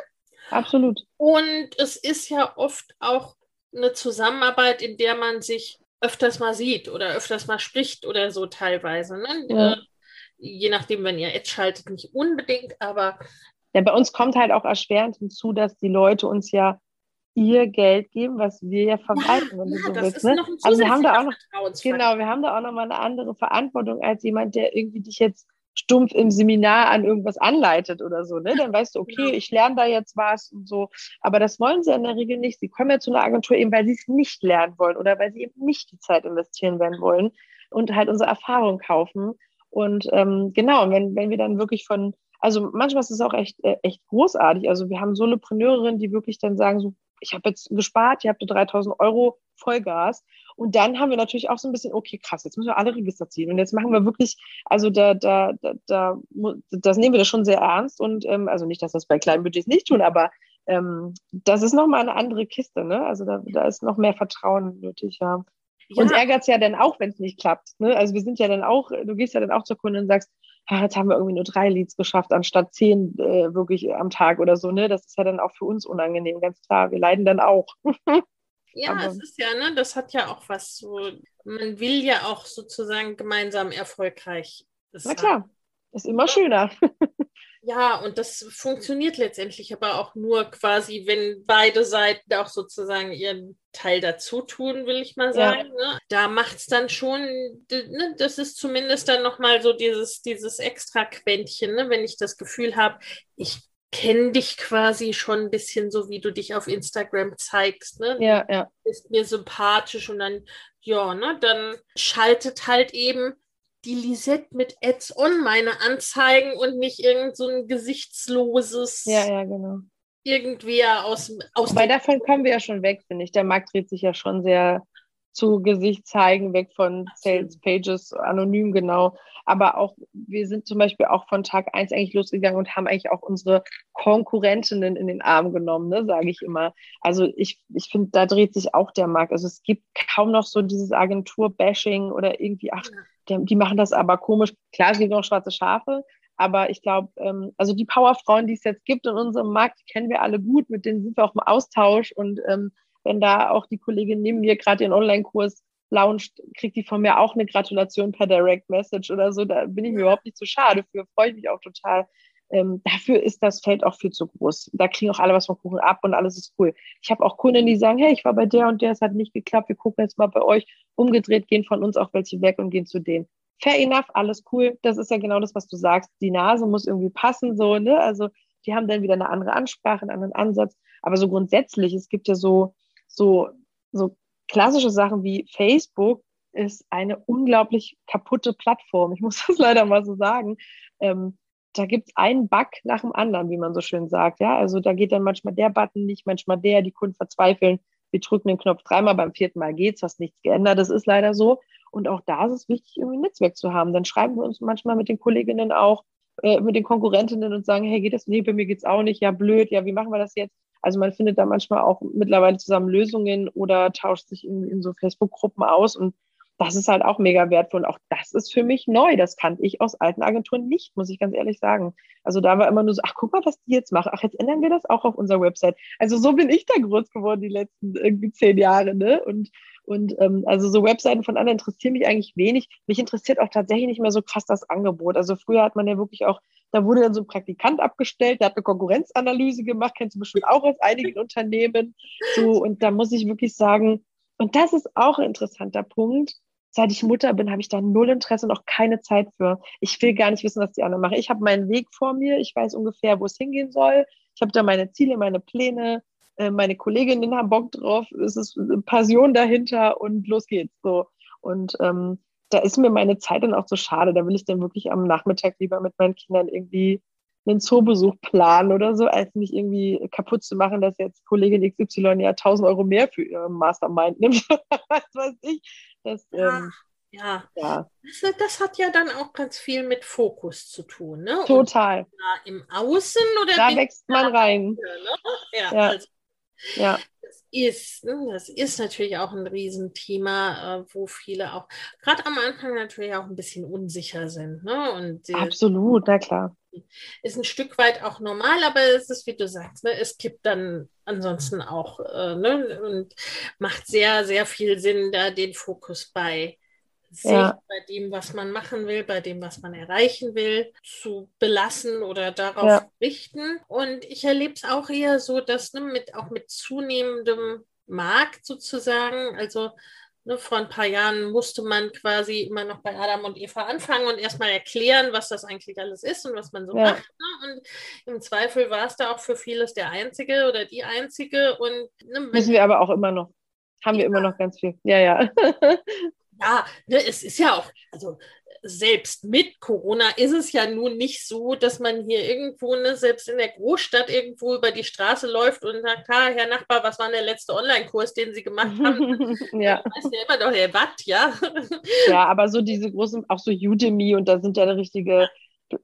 Absolut. Und es ist ja oft auch eine Zusammenarbeit, in der man sich öfters mal sieht oder öfters mal spricht oder so teilweise. Ne? Ja. Äh, je nachdem, wenn ihr Ads schaltet, nicht unbedingt, aber. Ja, bei uns kommt halt auch erschwerend hinzu, dass die Leute uns ja ihr Geld geben, was wir ja verwalten, ja, wenn du ja, so willst. Ne? Also wir haben da auch noch, genau, wir haben da auch noch mal eine andere Verantwortung als jemand, der irgendwie dich jetzt stumpf im Seminar an irgendwas anleitet oder so, ne? Dann weißt du, okay, genau. ich lerne da jetzt was und so. Aber das wollen sie in der Regel nicht. Sie kommen ja zu einer Agentur eben, weil sie es nicht lernen wollen oder weil sie eben nicht die Zeit investieren werden wollen und halt unsere Erfahrung kaufen. Und ähm, genau, wenn, wenn wir dann wirklich von, also manchmal ist es auch echt, äh, echt großartig. Also wir haben Solopreneurinnen, die wirklich dann sagen, so, ich habe jetzt gespart, ihr habt 3000 Euro Vollgas. Und dann haben wir natürlich auch so ein bisschen, okay, krass, jetzt müssen wir alle Register ziehen. Und jetzt machen wir wirklich, also da, da, da, da das nehmen wir das schon sehr ernst. Und ähm, also nicht, dass wir das bei kleinen Budgets nicht tun, aber ähm, das ist nochmal eine andere Kiste, ne? Also da, da ist noch mehr Vertrauen nötig, ja. ja. Uns ärgert es ja dann auch, wenn es nicht klappt. Ne? Also wir sind ja dann auch, du gehst ja dann auch zur Kundin und sagst, ah, jetzt haben wir irgendwie nur drei Leads geschafft, anstatt zehn äh, wirklich am Tag oder so. Ne? Das ist ja dann auch für uns unangenehm, ganz klar. Wir leiden dann auch. Ja, Aber es ist ja, ne, das hat ja auch was so, man will ja auch sozusagen gemeinsam erfolgreich sein. Na klar, ist immer schöner. Ja, und das funktioniert letztendlich aber auch nur quasi, wenn beide Seiten auch sozusagen ihren Teil dazu tun, will ich mal sagen. Ja. Ne? Da macht es dann schon, ne, das ist zumindest dann nochmal so dieses, dieses extra Quäntchen, ne? wenn ich das Gefühl habe, ich kenne dich quasi schon ein bisschen so, wie du dich auf Instagram zeigst. Ne? Ja, ja. Du bist mir sympathisch und dann, ja, ne, dann schaltet halt eben die Lisette mit Ads on meine Anzeigen und nicht irgend so ein gesichtsloses. Ja, ja, genau. Irgendwie aus, aus Weil davon kommen wir ja schon weg, finde ich. Der Markt dreht sich ja schon sehr zu Gesicht zeigen, weg von Sales Pages, anonym genau. Aber auch, wir sind zum Beispiel auch von Tag eins eigentlich losgegangen und haben eigentlich auch unsere Konkurrentinnen in den Arm genommen, ne, sage ich immer. Also ich, ich finde, da dreht sich auch der Markt. Also es gibt kaum noch so dieses Agentur-Bashing oder irgendwie, ach, die, die machen das aber komisch. Klar, es gibt noch schwarze Schafe, aber ich glaube, ähm, also die Powerfrauen, die es jetzt gibt in unserem Markt, die kennen wir alle gut, mit denen sind wir auch im Austausch und ähm, wenn da auch die Kollegin neben mir gerade ihren Online-Kurs launcht, kriegt die von mir auch eine Gratulation per Direct Message oder so. Da bin ich mir überhaupt nicht zu schade für, freue ich mich auch total. Ähm, dafür ist das Feld auch viel zu groß. Da kriegen auch alle was vom Kuchen ab und alles ist cool. Ich habe auch Kunden, die sagen, hey, ich war bei der und der, es hat nicht geklappt, wir gucken jetzt mal bei euch. Umgedreht gehen von uns auch welche weg und gehen zu denen. Fair enough, alles cool. Das ist ja genau das, was du sagst. Die Nase muss irgendwie passen, so, ne? Also die haben dann wieder eine andere Ansprache, einen anderen Ansatz. Aber so grundsätzlich, es gibt ja so, so, so klassische Sachen wie Facebook ist eine unglaublich kaputte Plattform. Ich muss das leider mal so sagen. Ähm, da gibt es einen Bug nach dem anderen, wie man so schön sagt. Ja, also da geht dann manchmal der Button nicht, manchmal der, die Kunden verzweifeln. Wir drücken den Knopf dreimal, beim vierten Mal geht's, hast nichts geändert. Das ist leider so. Und auch da ist es wichtig, irgendwie ein Netzwerk zu haben. Dann schreiben wir uns manchmal mit den Kolleginnen auch, äh, mit den Konkurrentinnen und sagen, hey, geht das? Nee, bei mir geht's auch nicht. Ja, blöd. Ja, wie machen wir das jetzt? Also man findet da manchmal auch mittlerweile zusammen Lösungen oder tauscht sich in, in so Facebook-Gruppen aus und das ist halt auch mega wertvoll. Und auch das ist für mich neu. Das kannte ich aus alten Agenturen nicht, muss ich ganz ehrlich sagen. Also da war immer nur so, ach, guck mal, was die jetzt machen. Ach, jetzt ändern wir das auch auf unserer Website. Also so bin ich da groß geworden die letzten irgendwie zehn Jahre, ne? Und, und ähm, also so Webseiten von anderen interessieren mich eigentlich wenig. Mich interessiert auch tatsächlich nicht mehr so krass das Angebot. Also früher hat man ja wirklich auch, da wurde dann so ein Praktikant abgestellt, der hat eine Konkurrenzanalyse gemacht, kennst du bestimmt auch aus einigen Unternehmen. So, und da muss ich wirklich sagen, und das ist auch ein interessanter Punkt seit ich Mutter bin, habe ich da null Interesse und auch keine Zeit für. Ich will gar nicht wissen, was die anderen machen. Ich habe meinen Weg vor mir, ich weiß ungefähr, wo es hingehen soll. Ich habe da meine Ziele, meine Pläne, äh, meine Kolleginnen haben Bock drauf, es ist Passion dahinter und los geht's. So. Und ähm, da ist mir meine Zeit dann auch so schade. Da will ich dann wirklich am Nachmittag lieber mit meinen Kindern irgendwie einen Zoobesuch planen oder so, als mich irgendwie kaputt zu machen, dass jetzt Kollegin XY ja 1000 Euro mehr für ihre Mastermind nimmt. was weiß ich. Das, ähm, ja. ja. Das, das, hat ja dann auch ganz viel mit Fokus zu tun. Ne? Total. Im Außen oder da wächst man rein. Ne? Ja, ja. Also, ja. Das ist, ne, das ist natürlich auch ein Riesenthema, äh, wo viele auch gerade am Anfang natürlich auch ein bisschen unsicher sind. Ne? Und, Absolut, na klar ist ein Stück weit auch normal, aber es ist, wie du sagst, ne, es gibt dann ansonsten auch äh, ne, und macht sehr, sehr viel Sinn, da den Fokus bei sich, ja. bei dem, was man machen will, bei dem, was man erreichen will, zu belassen oder darauf ja. richten. Und ich erlebe es auch eher so, dass ne, mit, auch mit zunehmendem Markt sozusagen, also Ne, vor ein paar Jahren musste man quasi immer noch bei Adam und Eva anfangen und erstmal erklären, was das eigentlich alles ist und was man so ja. macht. Ne? Und im Zweifel war es da auch für vieles der Einzige oder die Einzige. Und ne, müssen wir aber auch immer noch. Haben ja. wir immer noch ganz viel. Ja, ja. ja, ne, es ist ja auch, also selbst mit Corona ist es ja nun nicht so, dass man hier irgendwo, ne, selbst in der Großstadt irgendwo über die Straße läuft und sagt, ha, Herr Nachbar, was war der letzte Online-Kurs, den Sie gemacht haben? ja. Das ist ja immer doch der Watt, ja. ja, aber so diese großen, auch so Udemy und da sind ja richtige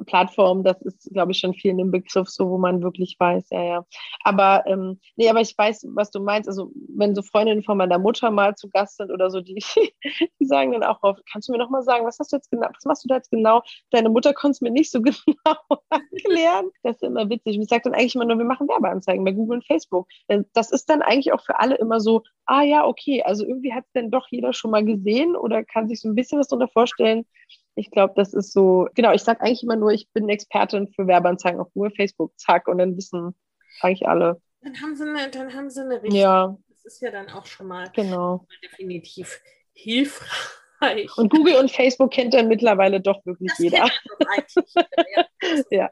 Plattform, das ist, glaube ich, schon viel in dem Begriff, so wo man wirklich weiß, ja, ja. Aber ähm, nee, aber ich weiß, was du meinst. Also wenn so Freundinnen von meiner Mutter mal zu Gast sind oder so, die, die sagen dann auch oft, kannst du mir noch mal sagen, was hast du jetzt genau, was machst du da jetzt genau? Deine Mutter konnte es mir nicht so genau erklären. Das ist immer witzig. Und ich sage dann eigentlich immer nur, wir machen Werbeanzeigen bei Google und Facebook. Das ist dann eigentlich auch für alle immer so, ah ja, okay, also irgendwie hat es dann doch jeder schon mal gesehen oder kann sich so ein bisschen was darunter vorstellen. Ich glaube, das ist so, genau, ich sage eigentlich immer nur, ich bin Expertin für Werbeanzeigen auf nur Facebook, zack, und dann wissen eigentlich alle. Dann haben sie eine, dann haben sie eine Richtung. Ja. Das ist ja dann auch schon mal, genau. definitiv hilfreich. Und Google und Facebook kennt dann mittlerweile doch wirklich das jeder. ja.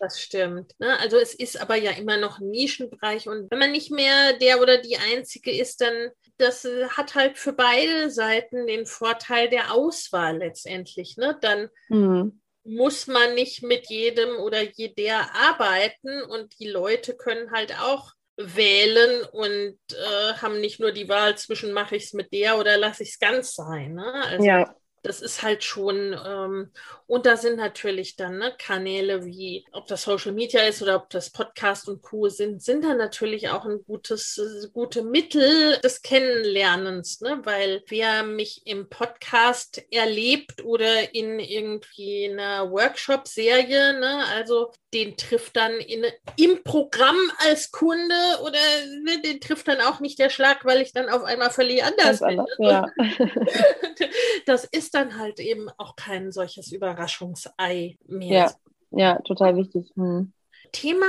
Das stimmt. Ne? Also es ist aber ja immer noch ein Nischenbereich und wenn man nicht mehr der oder die Einzige ist, dann das äh, hat halt für beide Seiten den Vorteil der Auswahl letztendlich. Ne? Dann mhm. muss man nicht mit jedem oder jeder arbeiten und die Leute können halt auch wählen und äh, haben nicht nur die Wahl zwischen mache ich es mit der oder lasse ich es ganz sein. Ne? Also ja das ist halt schon, ähm, und da sind natürlich dann ne, Kanäle wie, ob das Social Media ist oder ob das Podcast und Co. sind, sind da natürlich auch ein gutes, äh, gute Mittel des Kennenlernens, ne? weil wer mich im Podcast erlebt oder in irgendwie einer Workshop-Serie, ne, also den trifft dann in, im Programm als Kunde oder ne, den trifft dann auch nicht der Schlag, weil ich dann auf einmal völlig anders Ganz bin. Anders, ja. das ist dann halt eben auch kein solches Überraschungsei mehr. Ja, ja total wichtig. Hm. Thema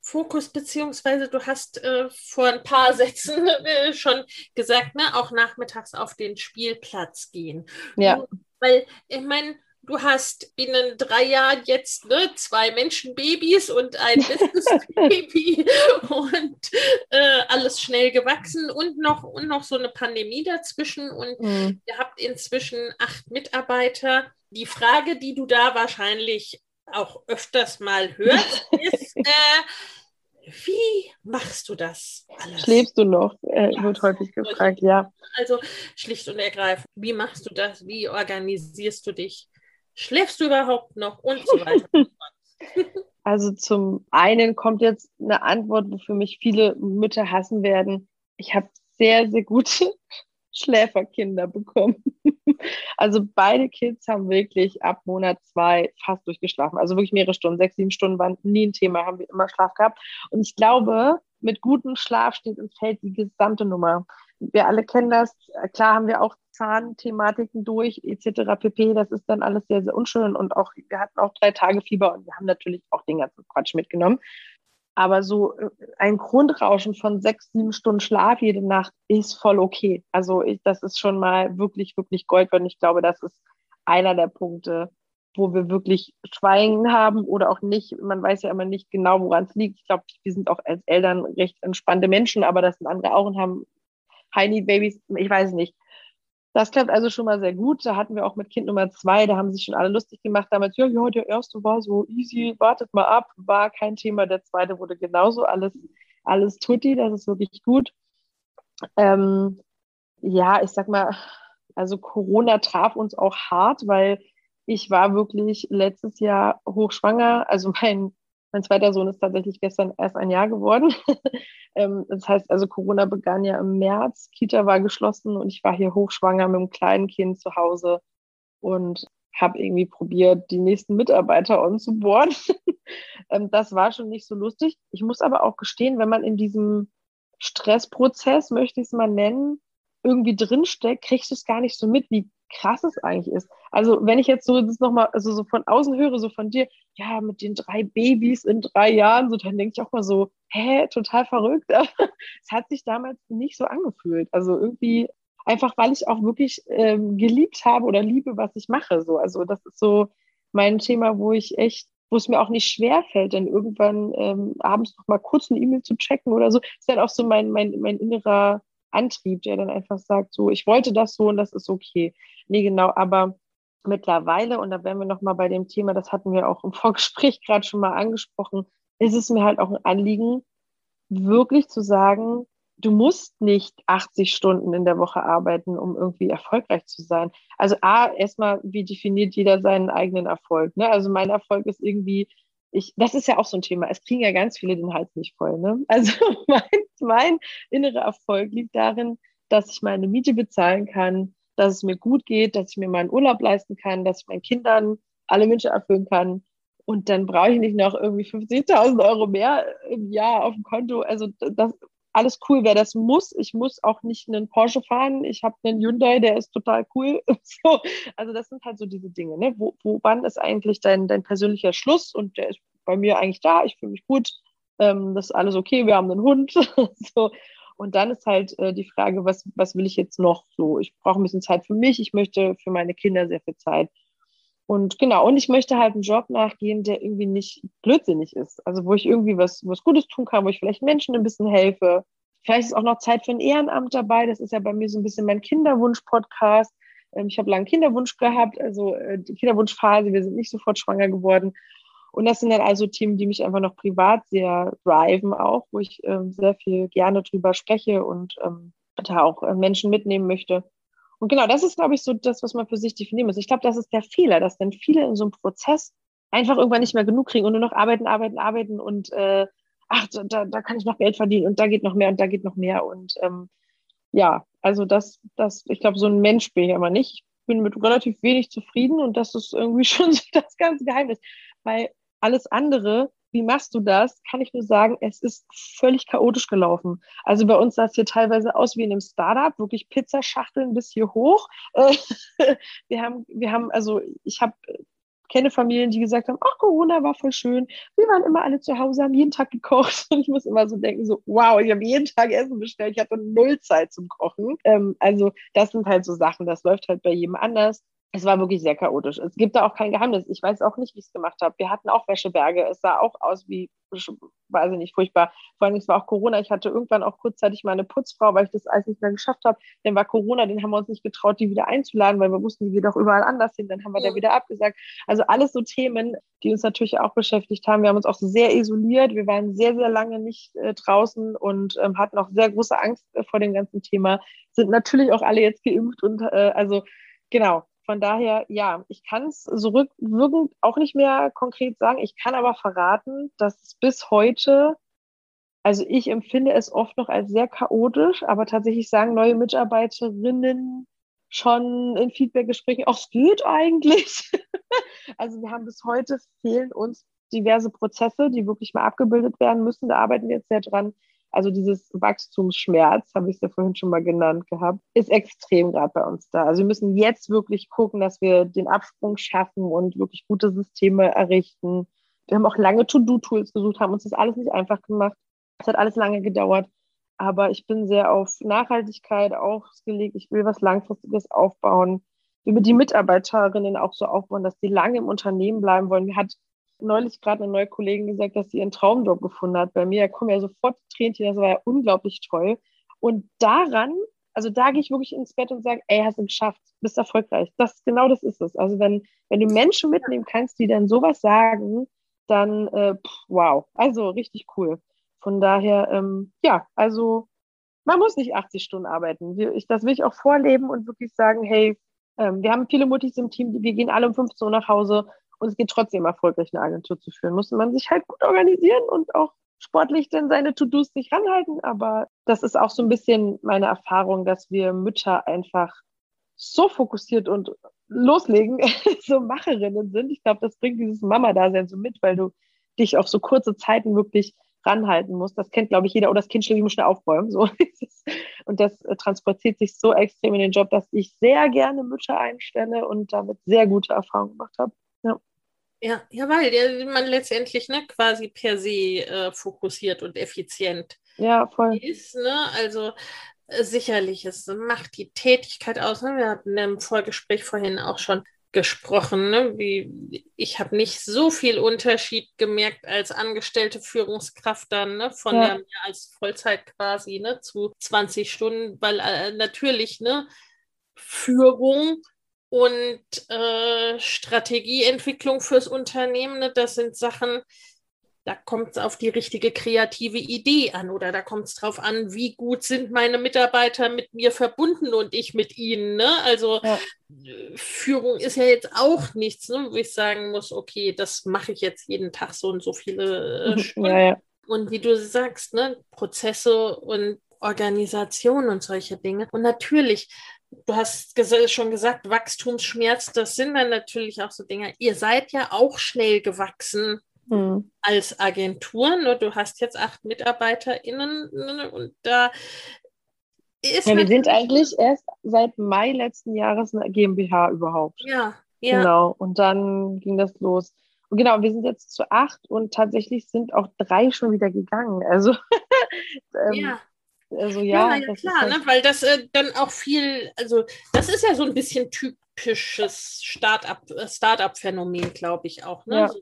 Fokus, beziehungsweise du hast äh, vor ein paar Sätzen äh, schon gesagt, ne, auch nachmittags auf den Spielplatz gehen. Ja. Weil, ich meine, du hast binnen drei Jahren jetzt ne, zwei Menschenbabys und ein Business-Baby und äh, alles schnell gewachsen und noch, und noch so eine Pandemie dazwischen und mhm. ihr habt inzwischen acht Mitarbeiter. Die Frage, die du da wahrscheinlich auch öfters mal hörst, ist, äh, wie machst du das alles? Schläfst du noch? Äh, wird häufig gefragt, ja. Also schlicht und ergreifend, wie machst du das? Wie organisierst du dich? Schläfst du überhaupt noch? Und so weiter. also zum einen kommt jetzt eine Antwort, wofür mich viele Mütter hassen werden. Ich habe sehr, sehr gute Schläferkinder bekommen. Also beide Kids haben wirklich ab Monat zwei fast durchgeschlafen. Also wirklich mehrere Stunden, sechs, sieben Stunden waren nie ein Thema, haben wir immer Schlaf gehabt. Und ich glaube, mit gutem Schlaf steht und fällt die gesamte Nummer. Wir alle kennen das. Klar haben wir auch Zahnthematiken durch, etc. pp. Das ist dann alles sehr, sehr unschön. Und auch, wir hatten auch drei Tage Fieber und wir haben natürlich auch den ganzen Quatsch mitgenommen. Aber so äh, ein Grundrauschen von sechs, sieben Stunden Schlaf jede Nacht ist voll okay. Also ich, das ist schon mal wirklich, wirklich Gold. Und ich glaube, das ist einer der Punkte, wo wir wirklich Schweigen haben oder auch nicht. Man weiß ja immer nicht genau, woran es liegt. Ich glaube, wir sind auch als Eltern recht entspannte Menschen, aber das sind andere auch und haben High-Need-Babys. Ich weiß nicht. Das klappt also schon mal sehr gut. Da hatten wir auch mit Kind Nummer zwei, da haben sich schon alle lustig gemacht. Damals, ja, ja, der erste war so easy, wartet mal ab, war kein Thema. Der zweite wurde genauso, alles, alles tutti, das ist wirklich gut. Ähm, ja, ich sag mal, also Corona traf uns auch hart, weil ich war wirklich letztes Jahr hochschwanger. Also mein mein zweiter Sohn ist tatsächlich gestern erst ein Jahr geworden. Ähm, das heißt also, Corona begann ja im März, Kita war geschlossen und ich war hier hochschwanger mit einem kleinen Kind zu Hause und habe irgendwie probiert, die nächsten Mitarbeiter onzuboarden. Ähm, das war schon nicht so lustig. Ich muss aber auch gestehen, wenn man in diesem Stressprozess, möchte ich es mal nennen, irgendwie drinsteckt, kriegst du es gar nicht so mit, wie krass es eigentlich ist. Also wenn ich jetzt so das nochmal, also so von außen höre, so von dir, ja, mit den drei Babys in drei Jahren, so dann denke ich auch mal so, hä, total verrückt. es hat sich damals nicht so angefühlt. Also irgendwie einfach, weil ich auch wirklich ähm, geliebt habe oder liebe, was ich mache. So, also das ist so mein Thema, wo ich echt wo es mir auch nicht schwer fällt, dann irgendwann ähm, abends noch mal kurz eine E-Mail zu checken oder so, ist dann auch so mein, mein, mein innerer Antrieb, der dann einfach sagt, so, ich wollte das so und das ist okay. Nee, genau, aber mittlerweile, und da wären wir nochmal bei dem Thema, das hatten wir auch im Vorgespräch gerade schon mal angesprochen, ist es mir halt auch ein Anliegen, wirklich zu sagen, du musst nicht 80 Stunden in der Woche arbeiten, um irgendwie erfolgreich zu sein. Also A, erstmal, wie definiert jeder seinen eigenen Erfolg? Ne? Also mein Erfolg ist irgendwie, ich, das ist ja auch so ein Thema. Es kriegen ja ganz viele den Hals nicht voll. Ne? Also mein, mein innerer Erfolg liegt darin, dass ich meine Miete bezahlen kann, dass es mir gut geht, dass ich mir meinen Urlaub leisten kann, dass ich meinen Kindern alle Wünsche erfüllen kann. Und dann brauche ich nicht noch irgendwie 50.000 Euro mehr im Jahr auf dem Konto. Also das alles cool, wer das muss. Ich muss auch nicht einen Porsche fahren. Ich habe einen Hyundai, der ist total cool. So, also das sind halt so diese Dinge. Ne? Wo, wo, wann ist eigentlich dein, dein persönlicher Schluss? Und der ist bei mir eigentlich da. Ich fühle mich gut. Ähm, das ist alles okay. Wir haben einen Hund. so. Und dann ist halt äh, die Frage, was, was will ich jetzt noch so? Ich brauche ein bisschen Zeit für mich, ich möchte für meine Kinder sehr viel Zeit. Und genau, und ich möchte halt einen Job nachgehen, der irgendwie nicht blödsinnig ist. Also wo ich irgendwie was, was Gutes tun kann, wo ich vielleicht Menschen ein bisschen helfe. Vielleicht ist auch noch Zeit für ein Ehrenamt dabei. Das ist ja bei mir so ein bisschen mein Kinderwunsch-Podcast. Ähm, ich habe lange Kinderwunsch gehabt, also äh, die Kinderwunschphase, wir sind nicht sofort schwanger geworden. Und das sind dann also Themen, die mich einfach noch privat sehr driven auch, wo ich ähm, sehr viel gerne drüber spreche und ähm, da auch äh, Menschen mitnehmen möchte. Und genau, das ist, glaube ich, so das, was man für sich definieren muss. Ich glaube, das ist der Fehler, dass dann viele in so einem Prozess einfach irgendwann nicht mehr genug kriegen und nur noch arbeiten, arbeiten, arbeiten und äh, ach, da, da kann ich noch Geld verdienen und da geht noch mehr und da geht noch mehr. Und ähm, ja, also das, das, ich glaube, so ein Mensch bin ich aber nicht. Ich bin mit relativ wenig zufrieden und das ist irgendwie schon so das ganze Geheimnis. Weil alles andere, wie machst du das? Kann ich nur sagen, es ist völlig chaotisch gelaufen. Also bei uns sah es hier teilweise aus wie in einem Startup, wirklich Pizzaschachteln bis hier hoch. wir haben, wir haben, also ich habe kenne Familien, die gesagt haben, ach, Corona war voll schön. Wir waren immer alle zu Hause, haben jeden Tag gekocht. Und ich muss immer so denken, so, wow, ich habe jeden Tag Essen bestellt. Ich hatte null Zeit zum Kochen. Ähm, also das sind halt so Sachen, das läuft halt bei jedem anders. Es war wirklich sehr chaotisch. Es gibt da auch kein Geheimnis. Ich weiß auch nicht, wie ich es gemacht habe. Wir hatten auch Wäscheberge. Es sah auch aus wie, weiß ich nicht, furchtbar. Vor allem, es war auch Corona. Ich hatte irgendwann auch kurzzeitig meine Putzfrau, weil ich das alles nicht mehr geschafft habe. Dann war Corona, den haben wir uns nicht getraut, die wieder einzuladen, weil wir wussten, die geht doch überall anders hin. Dann haben wir ja. da wieder abgesagt. Also alles so Themen, die uns natürlich auch beschäftigt haben. Wir haben uns auch sehr isoliert. Wir waren sehr, sehr lange nicht äh, draußen und ähm, hatten auch sehr große Angst äh, vor dem ganzen Thema. Sind natürlich auch alle jetzt geimpft und äh, also genau von daher, ja, ich kann es so rückwirkend auch nicht mehr konkret sagen. Ich kann aber verraten, dass es bis heute, also ich empfinde es oft noch als sehr chaotisch, aber tatsächlich sagen neue Mitarbeiterinnen schon in Feedbackgesprächen, ach, es geht eigentlich. also wir haben bis heute fehlen uns diverse Prozesse, die wirklich mal abgebildet werden müssen. Da arbeiten wir jetzt sehr dran. Also dieses Wachstumsschmerz, habe ich es ja vorhin schon mal genannt gehabt, ist extrem gerade bei uns da. Also wir müssen jetzt wirklich gucken, dass wir den Absprung schaffen und wirklich gute Systeme errichten. Wir haben auch lange To-Do-Tools gesucht, haben uns das alles nicht einfach gemacht. Es hat alles lange gedauert. Aber ich bin sehr auf Nachhaltigkeit ausgelegt. Ich will was Langfristiges aufbauen. Wir will die Mitarbeiterinnen auch so aufbauen, dass die lange im Unternehmen bleiben wollen. Mir hat neulich gerade eine neue Kollegin gesagt, dass sie ihren Traumjob gefunden hat. Bei mir kommen ja sofort Tränchen, das war ja unglaublich toll. Und daran, also da gehe ich wirklich ins Bett und sage, ey, hast du geschafft, bist erfolgreich. Das genau das ist es. Also wenn, wenn du Menschen mitnehmen kannst, die dann sowas sagen, dann äh, pff, wow, also richtig cool. Von daher, ähm, ja, also man muss nicht 80 Stunden arbeiten. Ich, das will ich auch vorleben und wirklich sagen, hey, ähm, wir haben viele Mutis im Team, wir gehen alle um 15 Uhr nach Hause und es geht trotzdem erfolgreich, eine Agentur zu führen. Muss man sich halt gut organisieren und auch sportlich dann seine To-Dos sich ranhalten. Aber das ist auch so ein bisschen meine Erfahrung, dass wir Mütter einfach so fokussiert und loslegen, so Macherinnen sind. Ich glaube, das bringt dieses Mama-Dasein so mit, weil du dich auf so kurze Zeiten wirklich ranhalten musst. Das kennt, glaube ich, jeder. Oh, das Kind schnell, ich muss schnell aufräumen. So. und das äh, transportiert sich so extrem in den Job, dass ich sehr gerne Mütter einstelle und damit sehr gute Erfahrungen gemacht habe. Ja. Ja, ja, weil ja, man letztendlich ne, quasi per se äh, fokussiert und effizient ja, voll. ist. Ne? Also äh, sicherlich, es macht die Tätigkeit aus. Ne? Wir hatten im Vorgespräch vorhin auch schon gesprochen. Ne? Wie, ich habe nicht so viel Unterschied gemerkt als angestellte Führungskraft dann ne? von ja. der mehr als Vollzeit quasi ne? zu 20 Stunden, weil äh, natürlich ne Führung und äh, Strategieentwicklung fürs Unternehmen, ne, das sind Sachen, da kommt es auf die richtige kreative Idee an oder da kommt es darauf an, wie gut sind meine Mitarbeiter mit mir verbunden und ich mit ihnen. Ne? Also ja. Führung ist ja jetzt auch nichts, ne, wo ich sagen muss, okay, das mache ich jetzt jeden Tag so und so viele äh, Stunden. Ja, ja. Und wie du sagst, ne, Prozesse und Organisation und solche Dinge. Und natürlich du hast ges schon gesagt, Wachstumsschmerz, das sind dann natürlich auch so Dinge. Ihr seid ja auch schnell gewachsen hm. als Agentur. Nur du hast jetzt acht MitarbeiterInnen ne, und da ist. Ja, wir sind eigentlich erst seit Mai letzten Jahres eine GmbH überhaupt. Ja, ja. Genau. Und dann ging das los. Und genau, wir sind jetzt zu acht und tatsächlich sind auch drei schon wieder gegangen. Also ähm, ja. Also ja, ja, ja klar, halt ne? weil das äh, dann auch viel, also das ist ja so ein bisschen typisches äh, Start-up-Phänomen, Start glaube ich auch. Ne? Ja. So,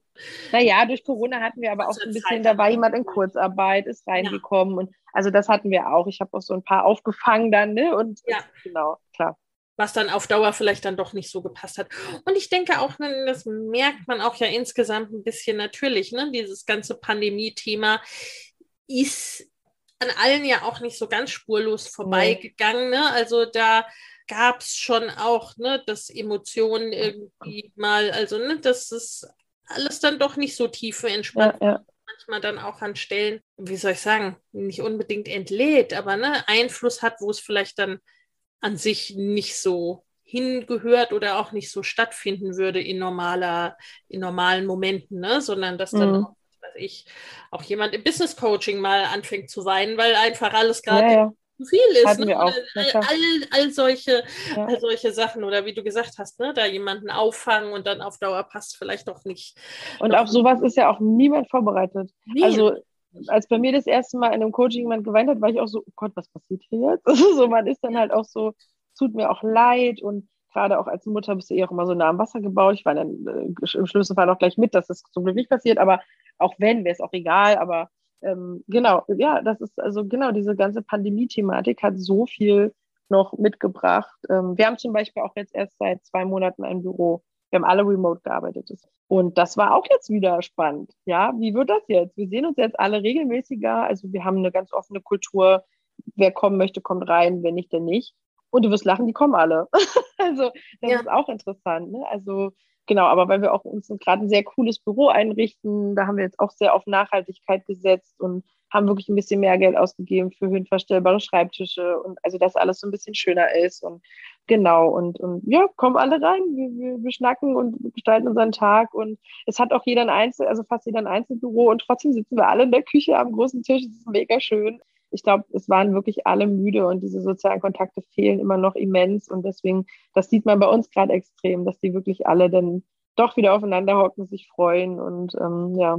naja, durch Corona hatten wir aber auch so ein bisschen, Zeit da war jemand in Kurzarbeit, ist reingekommen ja. und also das hatten wir auch. Ich habe auch so ein paar aufgefangen dann, ne? Und ja. genau, klar was dann auf Dauer vielleicht dann doch nicht so gepasst hat. Und ich denke auch, ne, das merkt man auch ja insgesamt ein bisschen natürlich, ne? dieses ganze Pandemie-Thema ist an allen ja auch nicht so ganz spurlos vorbeigegangen. Ne? Also da gab es schon auch, ne, dass Emotionen irgendwie mal, also ne, dass es alles dann doch nicht so tiefe entspannt ja, ja. manchmal dann auch an Stellen, wie soll ich sagen, nicht unbedingt entlädt, aber ne, Einfluss hat, wo es vielleicht dann an sich nicht so hingehört oder auch nicht so stattfinden würde in normaler, in normalen Momenten, ne? sondern dass dann mhm. auch weiß ich, auch jemand im Business Coaching mal anfängt zu weinen, weil einfach alles gerade ja, ja. zu viel ist. Ne? All, all, all, solche, ja. all solche Sachen oder wie du gesagt hast, ne? da jemanden auffangen und dann auf Dauer passt vielleicht doch nicht. Und auf sowas ist ja auch niemand vorbereitet. Nee. Also als bei mir das erste Mal in einem Coaching jemand geweint hat, war ich auch so, oh Gott, was passiert hier jetzt? Also so, man ist dann halt auch so, tut mir auch leid und gerade auch als Mutter bist du eh auch immer so nah am Wasser gebaut. Ich war dann äh, im schlimmsten Fall auch gleich mit, dass das zum Glück nicht passiert, aber auch wenn, wäre es auch egal. Aber ähm, genau, ja, das ist also genau diese ganze Pandemie-Thematik hat so viel noch mitgebracht. Ähm, wir haben zum Beispiel auch jetzt erst seit zwei Monaten ein Büro. Wir haben alle remote gearbeitet. Und das war auch jetzt wieder spannend. Ja, wie wird das jetzt? Wir sehen uns jetzt alle regelmäßiger. Also wir haben eine ganz offene Kultur. Wer kommen möchte, kommt rein. Wenn nicht, dann nicht. Und du wirst lachen, die kommen alle. also das ja. ist auch interessant. Ne? Also genau, aber weil wir auch uns gerade ein sehr cooles Büro einrichten, da haben wir jetzt auch sehr auf Nachhaltigkeit gesetzt und haben wirklich ein bisschen mehr Geld ausgegeben für höhenverstellbare Schreibtische und also dass alles so ein bisschen schöner ist und genau und, und ja, kommen alle rein, wir, wir, wir schnacken und gestalten unseren Tag und es hat auch jeder ein Einzel, also fast jeder ein Einzelbüro und trotzdem sitzen wir alle in der Küche am großen Tisch, es ist mega schön. Ich glaube, es waren wirklich alle müde und diese sozialen Kontakte fehlen immer noch immens und deswegen, das sieht man bei uns gerade extrem, dass die wirklich alle dann doch wieder aufeinander hocken, sich freuen und ähm, ja,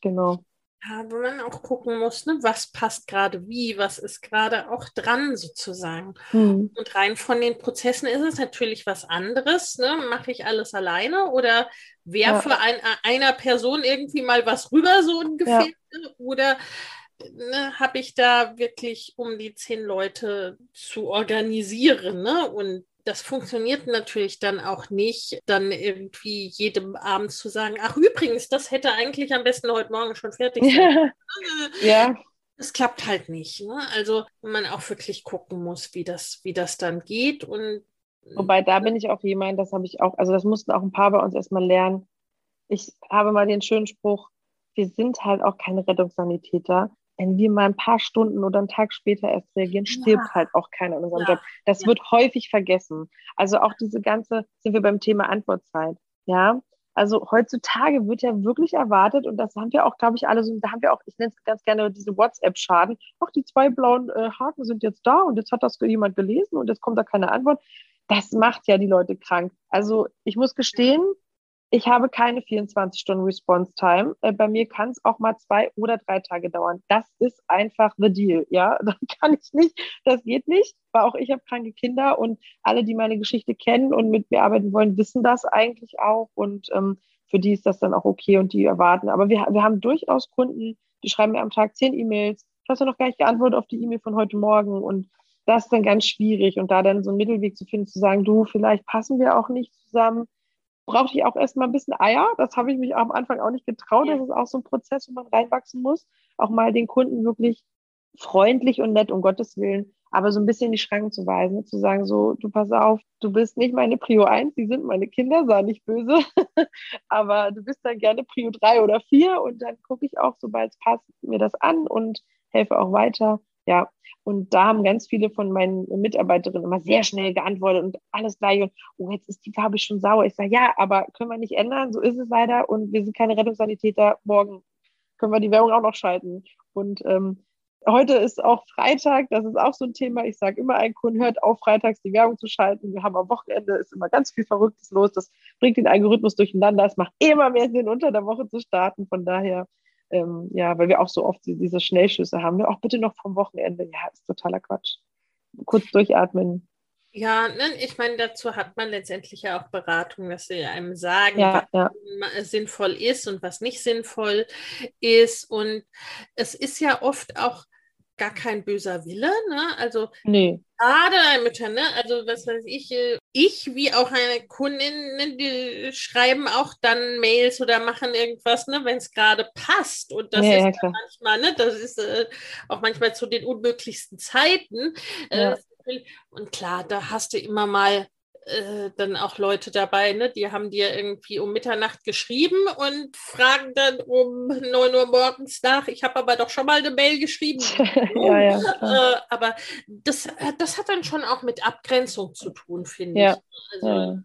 genau. Ja, wo man auch gucken muss, ne, was passt gerade wie, was ist gerade auch dran sozusagen. Mhm. Und rein von den Prozessen ist es natürlich was anderes. Ne? Mache ich alles alleine oder werfe ja. ein, einer Person irgendwie mal was rüber, so ungefähr? Ja. Ne? Oder ne, habe ich da wirklich, um die zehn Leute zu organisieren ne? und das funktioniert natürlich dann auch nicht, dann irgendwie jedem Abend zu sagen, ach übrigens, das hätte eigentlich am besten heute Morgen schon fertig sein. ja. Das klappt halt nicht. Ne? Also man auch wirklich gucken muss, wie das, wie das dann geht. Und Wobei da bin ich auch jemand, das habe ich auch, also das mussten auch ein paar bei uns erstmal lernen. Ich habe mal den schönen Spruch, wir sind halt auch keine Rettungssanitäter wenn wir mal ein paar Stunden oder einen Tag später erst reagieren, stirbt ja. halt auch keiner in unserem ja. Job. Das ja. wird häufig vergessen. Also auch diese ganze, sind wir beim Thema Antwortzeit. Ja, also heutzutage wird ja wirklich erwartet, und das haben wir auch, glaube ich, alle so, da haben wir auch, ich nenne es ganz gerne diese WhatsApp-Schaden. Ach, die zwei blauen äh, Haken sind jetzt da und jetzt hat das jemand gelesen und jetzt kommt da keine Antwort. Das macht ja die Leute krank. Also ich muss gestehen, ich habe keine 24 Stunden Response Time. Äh, bei mir kann es auch mal zwei oder drei Tage dauern. Das ist einfach the deal. Ja, das kann ich nicht. Das geht nicht, weil auch ich habe kranke Kinder und alle, die meine Geschichte kennen und mit mir arbeiten wollen, wissen das eigentlich auch. Und ähm, für die ist das dann auch okay und die erwarten. Aber wir, wir haben durchaus Kunden, die schreiben mir am Tag zehn E-Mails. Ich habe ja noch gar nicht geantwortet auf die E-Mail von heute Morgen. Und das ist dann ganz schwierig. Und da dann so einen Mittelweg zu finden, zu sagen, du, vielleicht passen wir auch nicht zusammen brauchte ich auch erstmal ein bisschen Eier. Das habe ich mich am Anfang auch nicht getraut. Das ist auch so ein Prozess, wo man reinwachsen muss. Auch mal den Kunden wirklich freundlich und nett, um Gottes Willen, aber so ein bisschen in die Schranken zu weisen, zu sagen, so, du pass auf, du bist nicht meine Prio 1, die sind meine Kinder, sei nicht böse, aber du bist dann gerne Prio 3 oder 4 und dann gucke ich auch, sobald es passt, mir das an und helfe auch weiter. Ja, und da haben ganz viele von meinen Mitarbeiterinnen immer sehr schnell geantwortet und alles gleich. Und oh, jetzt ist die Farbe schon sauer. Ich sage, ja, aber können wir nicht ändern. So ist es leider. Und wir sind keine Rettungssanitäter. Morgen können wir die Werbung auch noch schalten. Und ähm, heute ist auch Freitag. Das ist auch so ein Thema. Ich sage immer, ein Kunden hört auf, freitags die Werbung zu schalten. Wir haben am Wochenende ist immer ganz viel Verrücktes los. Das bringt den Algorithmus durcheinander. Es macht immer mehr Sinn, unter der Woche zu starten. Von daher ähm, ja, weil wir auch so oft diese Schnellschüsse haben. Ne? Auch bitte noch vom Wochenende. Ja, ist totaler Quatsch. Kurz durchatmen. Ja, ne, ich meine, dazu hat man letztendlich ja auch Beratung, dass sie einem sagen, ja, was ja. sinnvoll ist und was nicht sinnvoll ist. Und es ist ja oft auch gar kein böser Wille. Ne? Also nee. gerade Mütter, ne? also was weiß ich, äh, ich wie auch eine Kundin, ne, die schreiben auch dann Mails oder machen irgendwas, ne, wenn es gerade passt. Und das ja, ist ja, manchmal, ne, das ist äh, auch manchmal zu den unmöglichsten Zeiten. Äh, ja. und klar, da hast du immer mal äh, dann auch Leute dabei, ne? die haben dir irgendwie um Mitternacht geschrieben und fragen dann um 9 Uhr morgens nach. Ich habe aber doch schon mal eine Mail geschrieben. ja, ja, äh, aber das, das hat dann schon auch mit Abgrenzung zu tun, finde ja. ich. Also,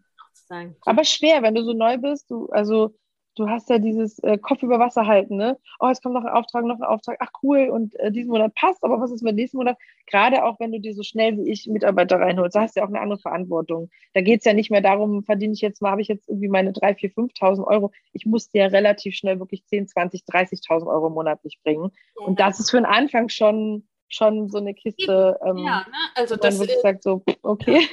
ja. Aber schwer, wenn du so neu bist, du, also du hast ja dieses äh, Kopf über Wasser halten, ne? Oh, jetzt kommt noch ein Auftrag, noch ein Auftrag, ach cool, und äh, diesen Monat passt, aber was ist mit nächsten Monat? Gerade auch, wenn du dir so schnell wie ich Mitarbeiter reinholst, da hast du ja auch eine andere Verantwortung. Da geht es ja nicht mehr darum, verdiene ich jetzt mal, habe ich jetzt irgendwie meine 3, 4, 5.000 Euro. Ich muss dir ja relativ schnell wirklich 10, 20, 30.000 Euro monatlich bringen. Ja. Und das ist für den Anfang schon, schon so eine Kiste, ähm, ja, ne? also das ist, sagt so, okay.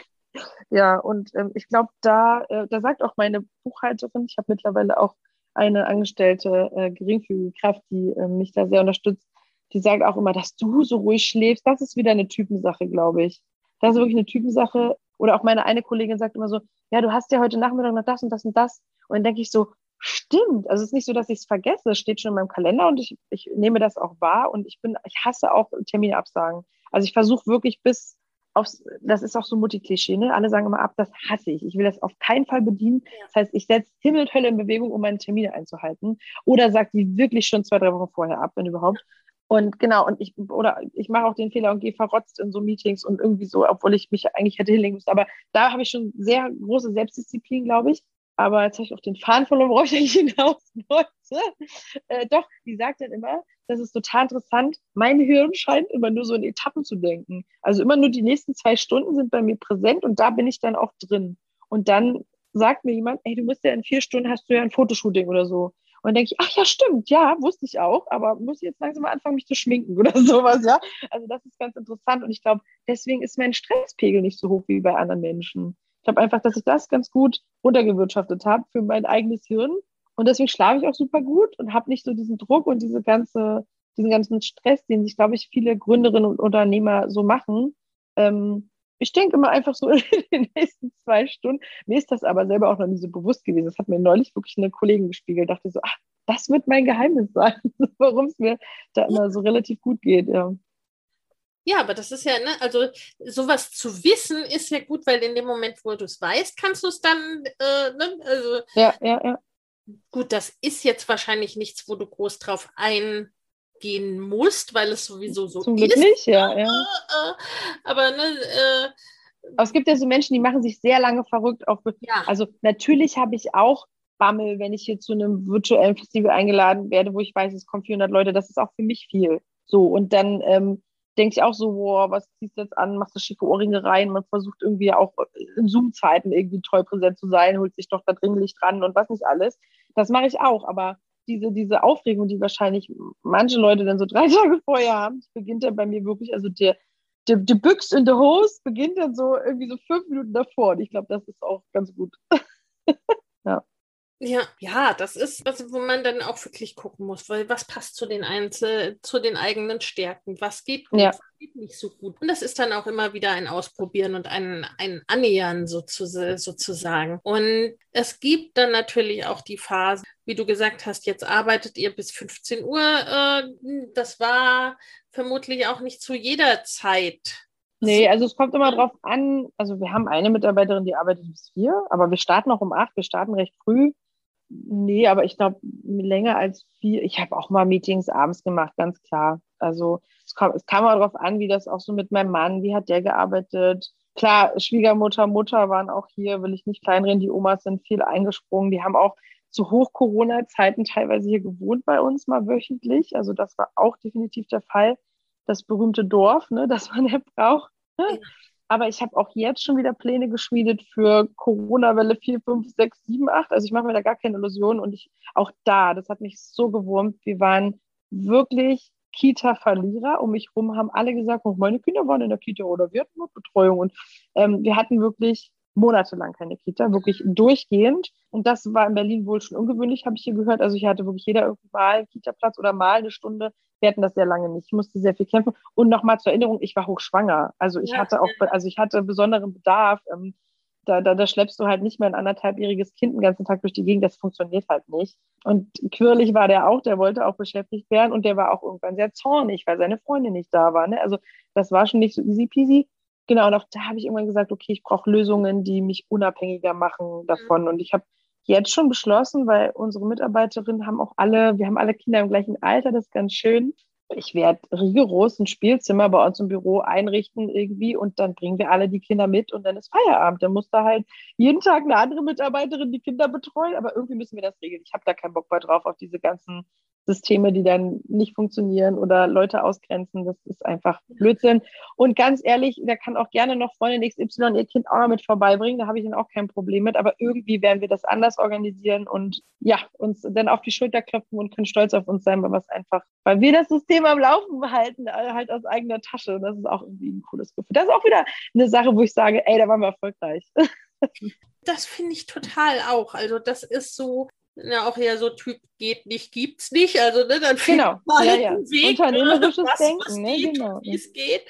ja, und ähm, ich glaube, da, äh, da sagt auch meine Buchhalterin, ich habe mittlerweile auch eine angestellte äh, geringfügige Kraft, die äh, mich da sehr unterstützt, die sagt auch immer, dass du so ruhig schläfst. Das ist wieder eine Typensache, glaube ich. Das ist wirklich eine Typensache. Oder auch meine eine Kollegin sagt immer so, ja, du hast ja heute Nachmittag noch das und das und das. Und dann denke ich so, stimmt. Also es ist nicht so, dass ich es vergesse. Es steht schon in meinem Kalender und ich, ich nehme das auch wahr. Und ich bin, ich hasse auch Termine absagen. Also ich versuche wirklich bis aufs, das ist auch so Multiklischee, ne? Alle sagen immer ab, das hasse ich. Ich will das auf keinen Fall bedienen. Das heißt, ich setze Himmel und Hölle in Bewegung, um meine Termine einzuhalten. Oder sage die wirklich schon zwei, drei Wochen vorher ab, wenn überhaupt. Und genau, und ich, oder ich mache auch den Fehler und gehe verrotzt in so Meetings und irgendwie so, obwohl ich mich eigentlich hätte hinlegen müssen. Aber da habe ich schon sehr große Selbstdisziplin, glaube ich. Aber jetzt habe ich auch den Faden verloren, worauf ich eigentlich hinaus wollte. Äh, doch, die sagt dann immer, das ist total interessant, mein Hirn scheint immer nur so in Etappen zu denken. Also immer nur die nächsten zwei Stunden sind bei mir präsent und da bin ich dann auch drin. Und dann sagt mir jemand, ey, du musst ja in vier Stunden hast du ja ein Fotoshooting oder so. Und dann denke ich, ach ja, stimmt, ja, wusste ich auch, aber muss jetzt langsam mal anfangen, mich zu schminken oder sowas, ja. Also das ist ganz interessant und ich glaube, deswegen ist mein Stresspegel nicht so hoch wie bei anderen Menschen. Ich glaube einfach, dass ich das ganz gut runtergewirtschaftet habe für mein eigenes Hirn. Und deswegen schlafe ich auch super gut und habe nicht so diesen Druck und diese ganze, diesen ganzen Stress, den sich, glaube ich, viele Gründerinnen und Unternehmer so machen. Ähm, ich denke immer einfach so in den nächsten zwei Stunden. Mir ist das aber selber auch noch nie so bewusst gewesen. Das hat mir neulich wirklich eine Kollegin gespiegelt. Dachte so, ach, das wird mein Geheimnis sein, warum es mir da immer so relativ gut geht. Ja. Ja, aber das ist ja, ne, also sowas zu wissen ist ja gut, weil in dem Moment, wo du es weißt, kannst du es dann, äh, ne, also. Ja, ja, ja. Gut, das ist jetzt wahrscheinlich nichts, wo du groß drauf eingehen musst, weil es sowieso so Zum Glück ist. nicht, ja, ja. Aber, ne, äh, aber es gibt ja so Menschen, die machen sich sehr lange verrückt auf. Ja. Also natürlich habe ich auch Bammel, wenn ich hier zu einem virtuellen Festival eingeladen werde, wo ich weiß, es kommen 400 Leute. Das ist auch für mich viel. So und dann ähm, denke ich auch so, boah, was ziehst du jetzt an, machst du schicke Ohrringe rein, man versucht irgendwie auch in Zoom-Zeiten irgendwie treu präsent zu sein, holt sich doch da dringlich dran und was nicht alles. Das mache ich auch, aber diese, diese Aufregung, die wahrscheinlich manche Leute dann so drei Tage vorher haben, beginnt dann bei mir wirklich, also der, der, der Büchs in der Hose beginnt dann so irgendwie so fünf Minuten davor und ich glaube, das ist auch ganz gut. ja. Ja, ja, das ist was, wo man dann auch wirklich gucken muss, weil was passt zu den Einzel zu den eigenen Stärken, was geht gut, ja. was geht nicht so gut. Und das ist dann auch immer wieder ein Ausprobieren und ein, ein Annähern sozusagen. Und es gibt dann natürlich auch die Phase, wie du gesagt hast, jetzt arbeitet ihr bis 15 Uhr. Äh, das war vermutlich auch nicht zu jeder Zeit Nee, also es kommt immer drauf an. Also wir haben eine Mitarbeiterin, die arbeitet bis vier, aber wir starten auch um acht. Wir starten recht früh. Nee, aber ich glaube, länger als vier. Ich habe auch mal Meetings abends gemacht, ganz klar. Also es kam, es kam auch darauf an, wie das auch so mit meinem Mann, wie hat der gearbeitet. Klar, Schwiegermutter, Mutter waren auch hier, will ich nicht kleinreden. Die Omas sind viel eingesprungen. Die haben auch zu Hoch-Corona-Zeiten teilweise hier gewohnt bei uns mal wöchentlich. Also das war auch definitiv der Fall. Das berühmte Dorf, ne, das man ja braucht. Aber ich habe auch jetzt schon wieder Pläne geschmiedet für Corona-Welle 4, 5, 6, 7, 8. Also ich mache mir da gar keine Illusionen. Und ich auch da, das hat mich so gewurmt. Wir waren wirklich Kita-Verlierer. Um mich herum haben alle gesagt, meine Kinder waren in der Kita oder wir hatten Betreuung. Und ähm, wir hatten wirklich monatelang keine Kita, wirklich durchgehend. Und das war in Berlin wohl schon ungewöhnlich, habe ich hier gehört. Also ich hatte wirklich jeder irgendwie mal einen Kita-Platz oder mal eine Stunde. Wir hatten das sehr lange nicht. Ich musste sehr viel kämpfen. Und nochmal zur Erinnerung, ich war hochschwanger. Also ich ja, hatte auch, also ich hatte besonderen Bedarf. Ähm, da, da, da schleppst du halt nicht mehr ein anderthalbjähriges Kind den ganzen Tag durch die Gegend. Das funktioniert halt nicht. Und quirlig war der auch, der wollte auch beschäftigt werden und der war auch irgendwann sehr zornig, weil seine Freundin nicht da war. Ne? Also das war schon nicht so easy peasy. Genau, und auch da habe ich irgendwann gesagt, okay, ich brauche Lösungen, die mich unabhängiger machen davon. Mhm. Und ich habe jetzt schon beschlossen, weil unsere Mitarbeiterinnen haben auch alle, wir haben alle Kinder im gleichen Alter, das ist ganz schön. Ich werde rigoros ein Spielzimmer bei uns im Büro einrichten irgendwie und dann bringen wir alle die Kinder mit und dann ist Feierabend. Dann muss da halt jeden Tag eine andere Mitarbeiterin die Kinder betreuen, aber irgendwie müssen wir das regeln. Ich habe da keinen Bock mehr drauf auf diese ganzen Systeme, die dann nicht funktionieren oder Leute ausgrenzen. Das ist einfach Blödsinn. Und ganz ehrlich, da kann auch gerne noch Freundin XY ihr Kind auch noch mit vorbeibringen. Da habe ich dann auch kein Problem mit. Aber irgendwie werden wir das anders organisieren und ja, uns dann auf die Schulter klopfen und können stolz auf uns sein, weil wir einfach, weil wir das System am Laufen halten, äh, halt aus eigener Tasche. Und das ist auch irgendwie ein cooles Gefühl. Das ist auch wieder eine Sache, wo ich sage, ey, da waren wir erfolgreich. Das finde ich total auch. Also das ist so, ja auch ja so Typ geht nicht, gibt's nicht. Also ne, dann genau. mal ja, ja. Weg, unternehmerisches was, Denken, was ne? geht, genau. wie es geht.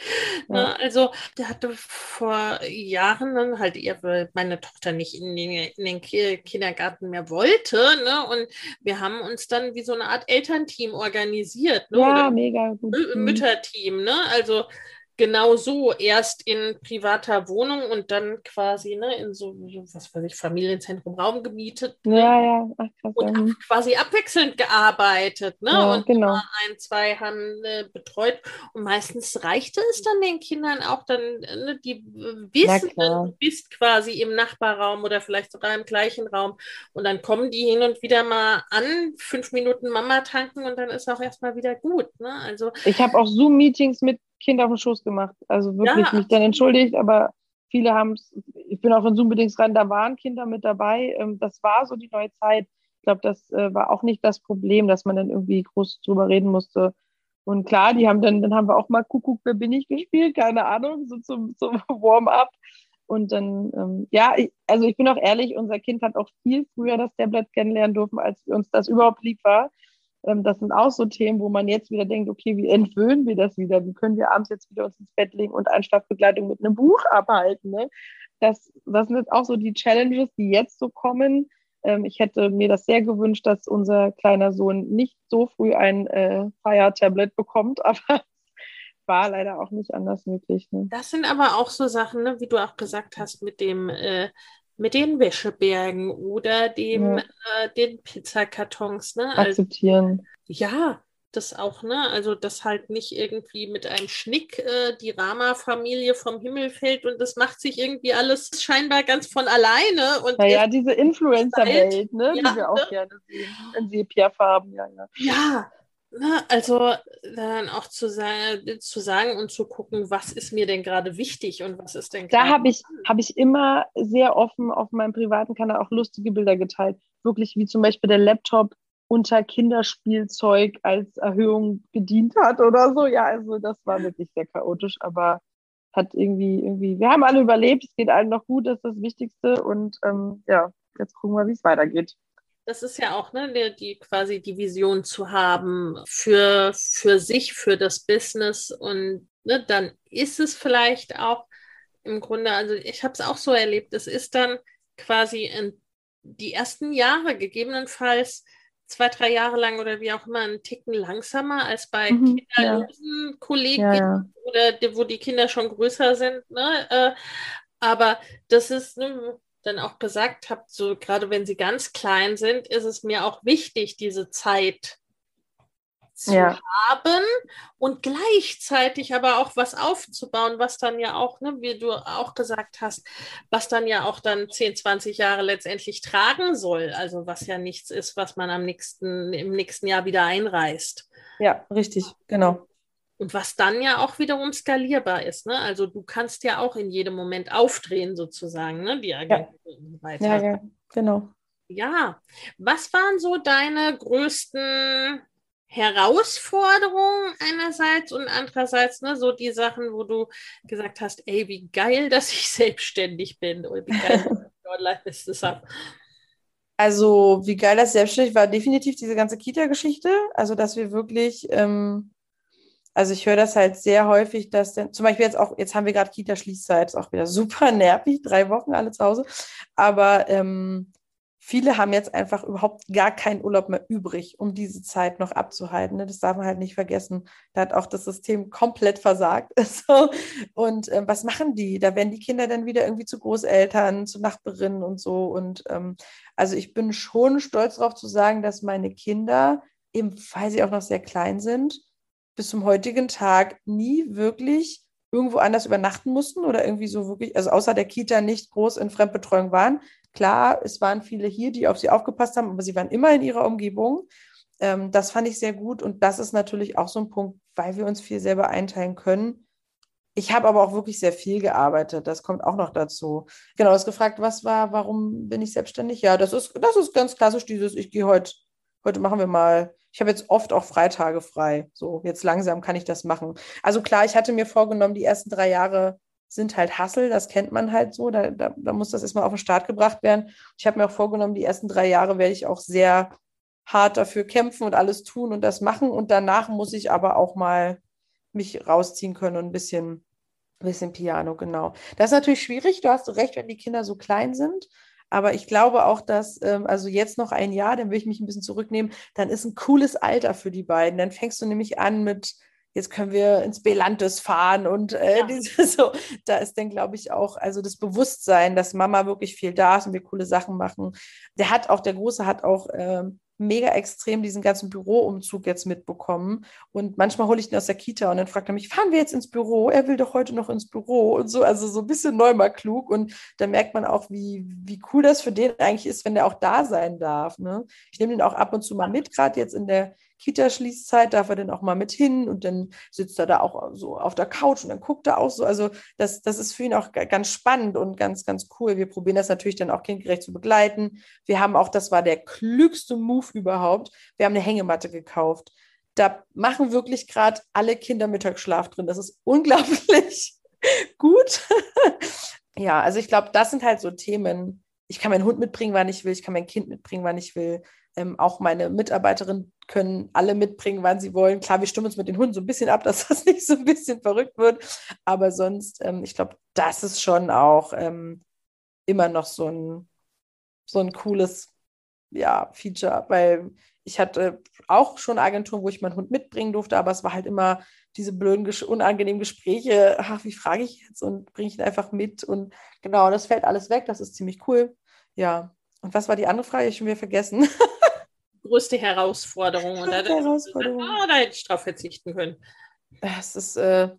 Ja. Also der hatte vor Jahren dann halt ihre, meine Tochter nicht in den, in den Kindergarten mehr wollte. Ne? Und wir haben uns dann wie so eine Art Elternteam organisiert. Ne? Ja, Oder mega gut. Mhm. Mütterteam. Ne? Also genau so erst in privater Wohnung und dann quasi ne, in so, was weiß ich, Familienzentrum Raum gemietet. Ne? Ja, ja. Ach, krass, und ab, quasi abwechselnd gearbeitet. Ne? Ja, und genau. ein, zwei haben äh, betreut. Und meistens reichte es dann den Kindern auch dann, ne, die wissen, du bist quasi im Nachbarraum oder vielleicht sogar im gleichen Raum. Und dann kommen die hin und wieder mal an, fünf Minuten Mama tanken und dann ist auch erstmal wieder gut. Ne? Also, ich habe auch Zoom-Meetings mit Kind auf den Schoß gemacht. Also wirklich ja. mich dann entschuldigt, aber viele haben es, ich bin auch in Zoom-Bedingts rein, da waren Kinder mit dabei. Ähm, das war so die neue Zeit. Ich glaube, das äh, war auch nicht das Problem, dass man dann irgendwie groß drüber reden musste. Und klar, die haben dann, dann haben wir auch mal Kuckuck, wer bin ich gespielt, keine Ahnung, so zum, zum Warm-up. Und dann, ähm, ja, ich, also ich bin auch ehrlich, unser Kind hat auch viel früher das Tablet kennenlernen dürfen, als uns das überhaupt lieb war. Ähm, das sind auch so Themen, wo man jetzt wieder denkt, okay, wie entwöhnen wir das wieder? Wie können wir abends jetzt wieder uns ins Bett legen und Einschlafbegleitung mit einem Buch abhalten? Ne? Das, das sind jetzt auch so die Challenges, die jetzt so kommen. Ähm, ich hätte mir das sehr gewünscht, dass unser kleiner Sohn nicht so früh ein äh, Fire-Tablet bekommt, aber war leider auch nicht anders möglich. Ne? Das sind aber auch so Sachen, ne, wie du auch gesagt hast, mit dem äh, mit den Wäschebergen oder dem, ja. äh, den Pizzakartons. Ne? Also Akzeptieren. Also, ja, das auch, ne? Also, dass halt nicht irgendwie mit einem Schnick äh, die Rama-Familie vom Himmel fällt und das macht sich irgendwie alles scheinbar ganz von alleine. Und naja, diese Influencer-Welt, ne? Ja, die wir auch ne? gerne sehen. In Sepia-Farben, ja, ja. Ja, na, also dann auch zu, sagen, zu sagen und zu gucken, was ist mir denn gerade wichtig und was ist denn Da habe ich, hab ich immer sehr offen auf meinem privaten Kanal auch lustige Bilder geteilt. Wirklich wie zum Beispiel der Laptop unter Kinderspielzeug als Erhöhung gedient hat oder so. Ja, also das war wirklich sehr chaotisch, aber hat irgendwie, irgendwie, wir haben alle überlebt, es geht allen noch gut, das ist das Wichtigste und ähm, ja, jetzt gucken wir, wie es weitergeht. Das ist ja auch ne, die, die, quasi die Vision zu haben für, für sich, für das Business. Und ne, dann ist es vielleicht auch im Grunde, also ich habe es auch so erlebt, es ist dann quasi in die ersten Jahre gegebenenfalls zwei, drei Jahre lang oder wie auch immer einen Ticken langsamer als bei mhm, kinderlosen ja. Kolleginnen ja, ja. oder wo die Kinder schon größer sind. Ne? Äh, aber das ist, ne, dann auch gesagt habt, so gerade wenn sie ganz klein sind, ist es mir auch wichtig, diese Zeit zu ja. haben und gleichzeitig aber auch was aufzubauen, was dann ja auch, ne, wie du auch gesagt hast, was dann ja auch dann 10, 20 Jahre letztendlich tragen soll. Also was ja nichts ist, was man am nächsten, im nächsten Jahr wieder einreißt. Ja, richtig, genau. Und was dann ja auch wiederum skalierbar ist. Ne? Also du kannst ja auch in jedem Moment aufdrehen, sozusagen, ne? die Agentur ja. und so weiter. Ja, ja, genau. Ja, was waren so deine größten Herausforderungen einerseits und andererseits ne, so die Sachen, wo du gesagt hast, ey, wie geil, dass ich selbstständig bin oder wie geil, dass ich Online-Business habe. Also, wie geil das selbstständig war, definitiv diese ganze Kita-Geschichte. Also, dass wir wirklich ähm, also ich höre das halt sehr häufig, dass denn, zum Beispiel jetzt auch, jetzt haben wir gerade Kita-Schließzeit, ist auch wieder super nervig, drei Wochen alle zu Hause. Aber ähm, viele haben jetzt einfach überhaupt gar keinen Urlaub mehr übrig, um diese Zeit noch abzuhalten. Ne? Das darf man halt nicht vergessen. Da hat auch das System komplett versagt. Und ähm, was machen die? Da werden die Kinder dann wieder irgendwie zu Großeltern, zu Nachbarinnen und so. Und ähm, also ich bin schon stolz darauf zu sagen, dass meine Kinder, eben weil sie auch noch sehr klein sind, bis zum heutigen Tag nie wirklich irgendwo anders übernachten mussten oder irgendwie so wirklich, also außer der Kita nicht groß in Fremdbetreuung waren. Klar, es waren viele hier, die auf sie aufgepasst haben, aber sie waren immer in ihrer Umgebung. Ähm, das fand ich sehr gut und das ist natürlich auch so ein Punkt, weil wir uns viel selber einteilen können. Ich habe aber auch wirklich sehr viel gearbeitet. Das kommt auch noch dazu. Genau, du hast gefragt, was war, warum bin ich selbstständig? Ja, das ist, das ist ganz klassisch dieses, ich gehe heute, heute machen wir mal, ich habe jetzt oft auch Freitage frei. So, jetzt langsam kann ich das machen. Also klar, ich hatte mir vorgenommen, die ersten drei Jahre sind halt Hassel, das kennt man halt so. Da, da, da muss das erstmal auf den Start gebracht werden. Ich habe mir auch vorgenommen, die ersten drei Jahre werde ich auch sehr hart dafür kämpfen und alles tun und das machen. Und danach muss ich aber auch mal mich rausziehen können und ein bisschen Bisschen Piano, genau. Das ist natürlich schwierig. Du hast recht, wenn die Kinder so klein sind. Aber ich glaube auch, dass, ähm, also jetzt noch ein Jahr, dann will ich mich ein bisschen zurücknehmen, dann ist ein cooles Alter für die beiden. Dann fängst du nämlich an mit, jetzt können wir ins Belantes fahren und äh, ja. diese, so, da ist dann, glaube ich, auch, also das Bewusstsein, dass Mama wirklich viel da ist und wir coole Sachen machen. Der hat auch, der Große hat auch ähm, mega extrem diesen ganzen Büroumzug jetzt mitbekommen. Und manchmal hole ich ihn aus der Kita und dann fragt er mich, fahren wir jetzt ins Büro? Er will doch heute noch ins Büro und so, also so ein bisschen neu mal klug. Und da merkt man auch, wie, wie cool das für den eigentlich ist, wenn der auch da sein darf. Ne? Ich nehme den auch ab und zu mal mit, gerade jetzt in der Kita-Schließzeit darf er dann auch mal mit hin und dann sitzt er da auch so auf der Couch und dann guckt er auch so. Also das, das ist für ihn auch ganz spannend und ganz, ganz cool. Wir probieren das natürlich dann auch kindgerecht zu begleiten. Wir haben auch, das war der klügste Move überhaupt, wir haben eine Hängematte gekauft. Da machen wirklich gerade alle Kinder Mittagsschlaf drin. Das ist unglaublich gut. ja, also ich glaube, das sind halt so Themen. Ich kann meinen Hund mitbringen, wann ich will. Ich kann mein Kind mitbringen, wann ich will. Ähm, auch meine Mitarbeiterinnen können alle mitbringen, wann sie wollen. Klar, wir stimmen uns mit den Hunden so ein bisschen ab, dass das nicht so ein bisschen verrückt wird. Aber sonst, ähm, ich glaube, das ist schon auch ähm, immer noch so ein, so ein cooles ja, Feature, weil ich hatte auch schon Agenturen, wo ich meinen Hund mitbringen durfte, aber es war halt immer diese blöden, unangenehmen Gespräche. Ach, wie frage ich jetzt und bringe ich ihn einfach mit? Und genau, das fällt alles weg. Das ist ziemlich cool. Ja. Und was war die andere Frage? Ich habe schon wieder vergessen. größte Herausforderung. Und da, Herausforderung. Ah, da hätte ich drauf verzichten können. Es ist, äh,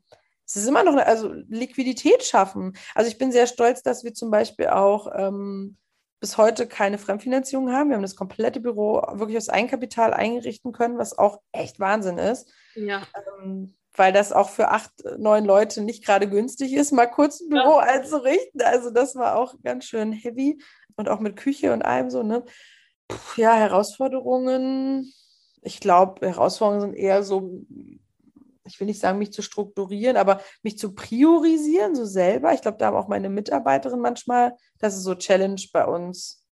es ist immer noch, eine, also Liquidität schaffen. Also ich bin sehr stolz, dass wir zum Beispiel auch ähm, bis heute keine Fremdfinanzierung haben. Wir haben das komplette Büro wirklich aus Eigenkapital eingerichten können, was auch echt Wahnsinn ist. Ja. Ähm, weil das auch für acht, neun Leute nicht gerade günstig ist, mal kurz ein Büro ja. einzurichten. Also das war auch ganz schön heavy und auch mit Küche und allem so, ne? Ja, Herausforderungen. Ich glaube, Herausforderungen sind eher so, ich will nicht sagen, mich zu strukturieren, aber mich zu priorisieren, so selber. Ich glaube, da haben auch meine Mitarbeiterinnen manchmal, das ist so Challenge bei uns.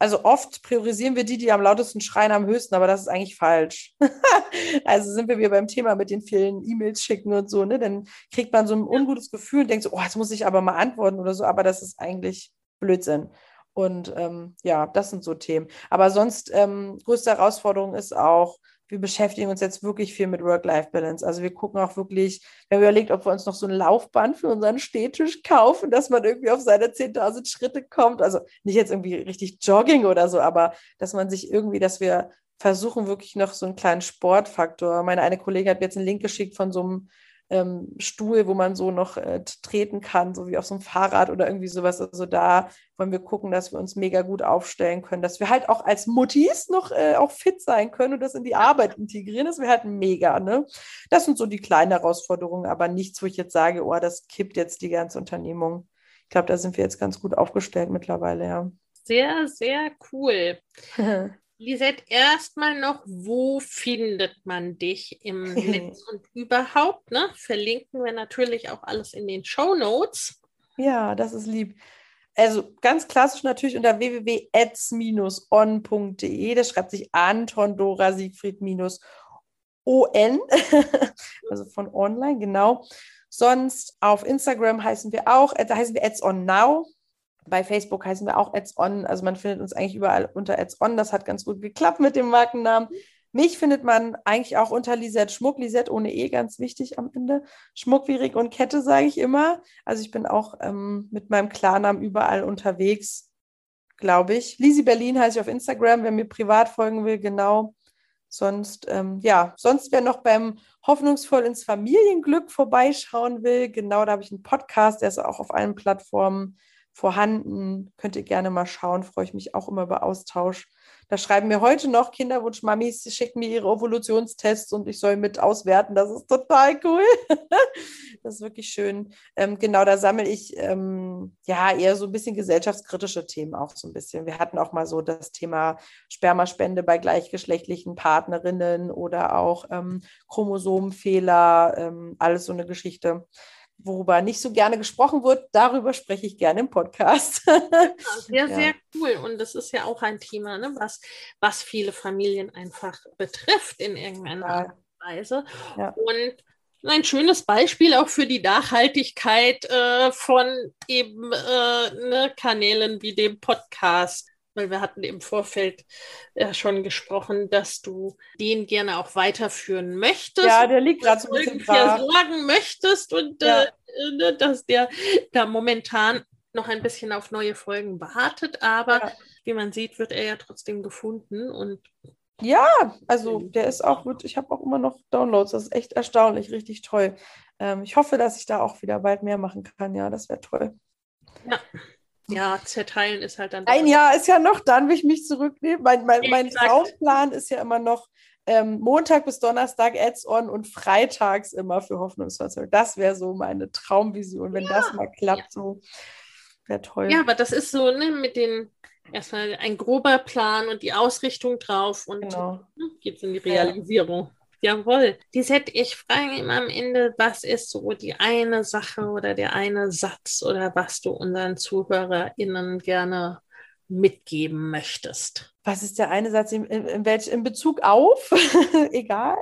Also oft priorisieren wir die, die am lautesten schreien, am höchsten, aber das ist eigentlich falsch. also sind wir wieder beim Thema mit den vielen E-Mails schicken und so, ne? Dann kriegt man so ein ungutes Gefühl und denkt so, oh, jetzt muss ich aber mal antworten oder so, aber das ist eigentlich Blödsinn. Und ähm, ja, das sind so Themen. Aber sonst, ähm, größte Herausforderung ist auch, wir beschäftigen uns jetzt wirklich viel mit Work-Life-Balance. Also wir gucken auch wirklich, wir haben überlegt, ob wir uns noch so ein Laufband für unseren Stehtisch kaufen, dass man irgendwie auf seine 10.000 Schritte kommt. Also nicht jetzt irgendwie richtig Jogging oder so, aber dass man sich irgendwie, dass wir versuchen wirklich noch so einen kleinen Sportfaktor. Meine eine Kollegin hat mir jetzt einen Link geschickt von so einem ähm, Stuhl, wo man so noch äh, treten kann, so wie auf so einem Fahrrad oder irgendwie sowas. Also da wollen wir gucken, dass wir uns mega gut aufstellen können, dass wir halt auch als Muttis noch äh, auch fit sein können und das in die Arbeit integrieren. Das wäre halt mega, ne? Das sind so die kleinen Herausforderungen, aber nichts, wo ich jetzt sage, oh, das kippt jetzt die ganze Unternehmung. Ich glaube, da sind wir jetzt ganz gut aufgestellt mittlerweile, ja. Sehr, sehr cool. Lisette, erstmal noch, wo findet man dich im Netz und überhaupt? Ne? Verlinken wir natürlich auch alles in den Show Notes. Ja, das ist lieb. Also ganz klassisch natürlich unter www.eds-on.de. Das schreibt sich Anton Dora Siegfried minus ON, also von online, genau. Sonst auf Instagram heißen wir auch, da heißen wir Ads on Now. Bei Facebook heißen wir auch Ads On. Also man findet uns eigentlich überall unter Ads On. Das hat ganz gut geklappt mit dem Markennamen. Mich findet man eigentlich auch unter Lisette Schmuck. Lisette ohne E, ganz wichtig am Ende. Schmuck wie Rig und Kette, sage ich immer. Also ich bin auch ähm, mit meinem Klarnamen überall unterwegs, glaube ich. Lisi Berlin heiße ich auf Instagram, wer mir privat folgen will, genau. Sonst, ähm, ja, sonst wer noch beim Hoffnungsvoll ins Familienglück vorbeischauen will, genau, da habe ich einen Podcast, der ist auch auf allen Plattformen vorhanden. Könnt ihr gerne mal schauen, freue ich mich auch immer über Austausch. Da schreiben mir heute noch Kinderwunsch-Mamis, schicken mir ihre Evolutionstests und ich soll mit auswerten. Das ist total cool. das ist wirklich schön. Ähm, genau, da sammle ich ähm, ja eher so ein bisschen gesellschaftskritische Themen auch so ein bisschen. Wir hatten auch mal so das Thema Spermaspende bei gleichgeschlechtlichen Partnerinnen oder auch ähm, Chromosomenfehler, ähm, alles so eine Geschichte worüber nicht so gerne gesprochen wird, darüber spreche ich gerne im Podcast. sehr, ja. sehr cool. Und das ist ja auch ein Thema, ne, was, was viele Familien einfach betrifft in irgendeiner ja. Art und Weise. Ja. Und ein schönes Beispiel auch für die Nachhaltigkeit äh, von eben äh, ne, Kanälen wie dem Podcast weil wir hatten im Vorfeld ja schon gesprochen, dass du den gerne auch weiterführen möchtest. Ja, der liegt gerade so ein bisschen sorgen möchtest und ja. äh, ne, dass der da momentan noch ein bisschen auf neue Folgen wartet, aber ja. wie man sieht, wird er ja trotzdem gefunden und ja, also der ist auch, ich habe auch immer noch Downloads, das ist echt erstaunlich, richtig toll. Ähm, ich hoffe, dass ich da auch wieder bald mehr machen kann, ja, das wäre toll. Ja. Ja, zerteilen ist halt dann. Ein Jahr ist ja noch, dann will ich mich zurücknehmen. Mein, mein, mein Traumplan ist ja immer noch ähm, Montag bis Donnerstag Ads-on und freitags immer für Hoffnungsverzeugung. Das wäre so meine Traumvision, wenn ja. das mal klappt, ja. so wäre toll. Ja, aber das ist so ne, mit den erstmal ein grober Plan und die Ausrichtung drauf und genau. ne, geht es in die Realisierung. Ja. Jawohl. Lisette, ich frage immer am Ende, was ist so die eine Sache oder der eine Satz oder was du unseren ZuhörerInnen gerne mitgeben möchtest? Was ist der eine Satz in, in, in, welch, in Bezug auf? Egal.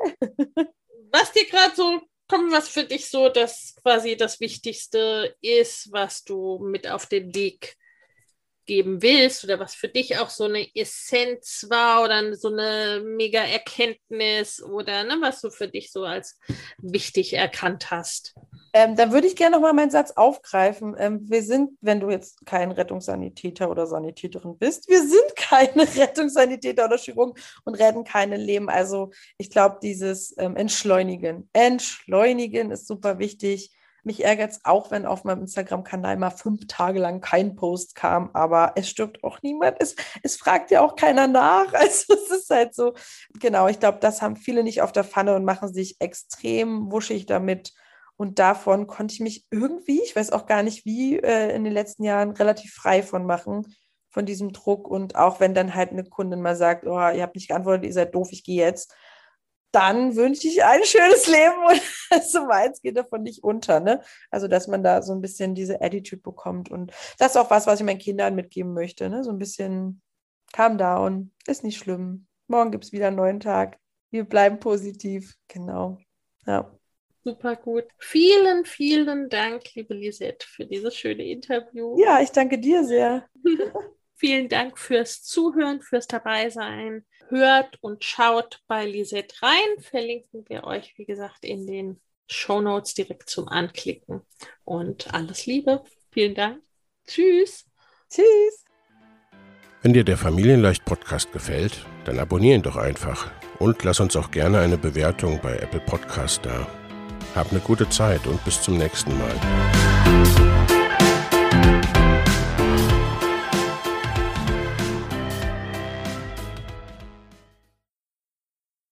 was dir gerade so kommt, was für dich so das quasi das Wichtigste ist, was du mit auf den Weg geben willst oder was für dich auch so eine Essenz war oder so eine mega Erkenntnis oder ne, was du für dich so als wichtig erkannt hast. Ähm, dann würde ich gerne nochmal meinen Satz aufgreifen. Ähm, wir sind, wenn du jetzt kein Rettungssanitäter oder Sanitäterin bist, wir sind keine Rettungssanitäter oder Chirurgen und retten keine Leben. Also ich glaube, dieses ähm, Entschleunigen. Entschleunigen ist super wichtig. Mich ärgert es auch, wenn auf meinem Instagram-Kanal mal fünf Tage lang kein Post kam, aber es stirbt auch niemand. Es, es fragt ja auch keiner nach. Also es ist halt so, genau, ich glaube, das haben viele nicht auf der Pfanne und machen sich extrem wuschig damit. Und davon konnte ich mich irgendwie, ich weiß auch gar nicht wie, äh, in den letzten Jahren relativ frei von machen, von diesem Druck. Und auch wenn dann halt eine Kundin mal sagt, oh, ihr habt nicht geantwortet, ihr seid doof, ich gehe jetzt dann wünsche ich ein schönes Leben und so weit geht davon nicht unter. Ne? Also, dass man da so ein bisschen diese Attitude bekommt. Und das ist auch was, was ich meinen Kindern mitgeben möchte. Ne? So ein bisschen calm down, ist nicht schlimm. Morgen gibt es wieder einen neuen Tag. Wir bleiben positiv. Genau. Ja. Super gut. Vielen, vielen Dank, liebe Lisette, für dieses schöne Interview. Ja, ich danke dir sehr. vielen Dank fürs Zuhören, fürs Dabeisein hört und schaut bei Lisette rein. Verlinken wir euch, wie gesagt, in den Show Notes direkt zum Anklicken. Und alles Liebe. Vielen Dank. Tschüss. Tschüss. Wenn dir der Familienleicht Podcast gefällt, dann abonniere ihn doch einfach und lass uns auch gerne eine Bewertung bei Apple Podcast da. Hab eine gute Zeit und bis zum nächsten Mal.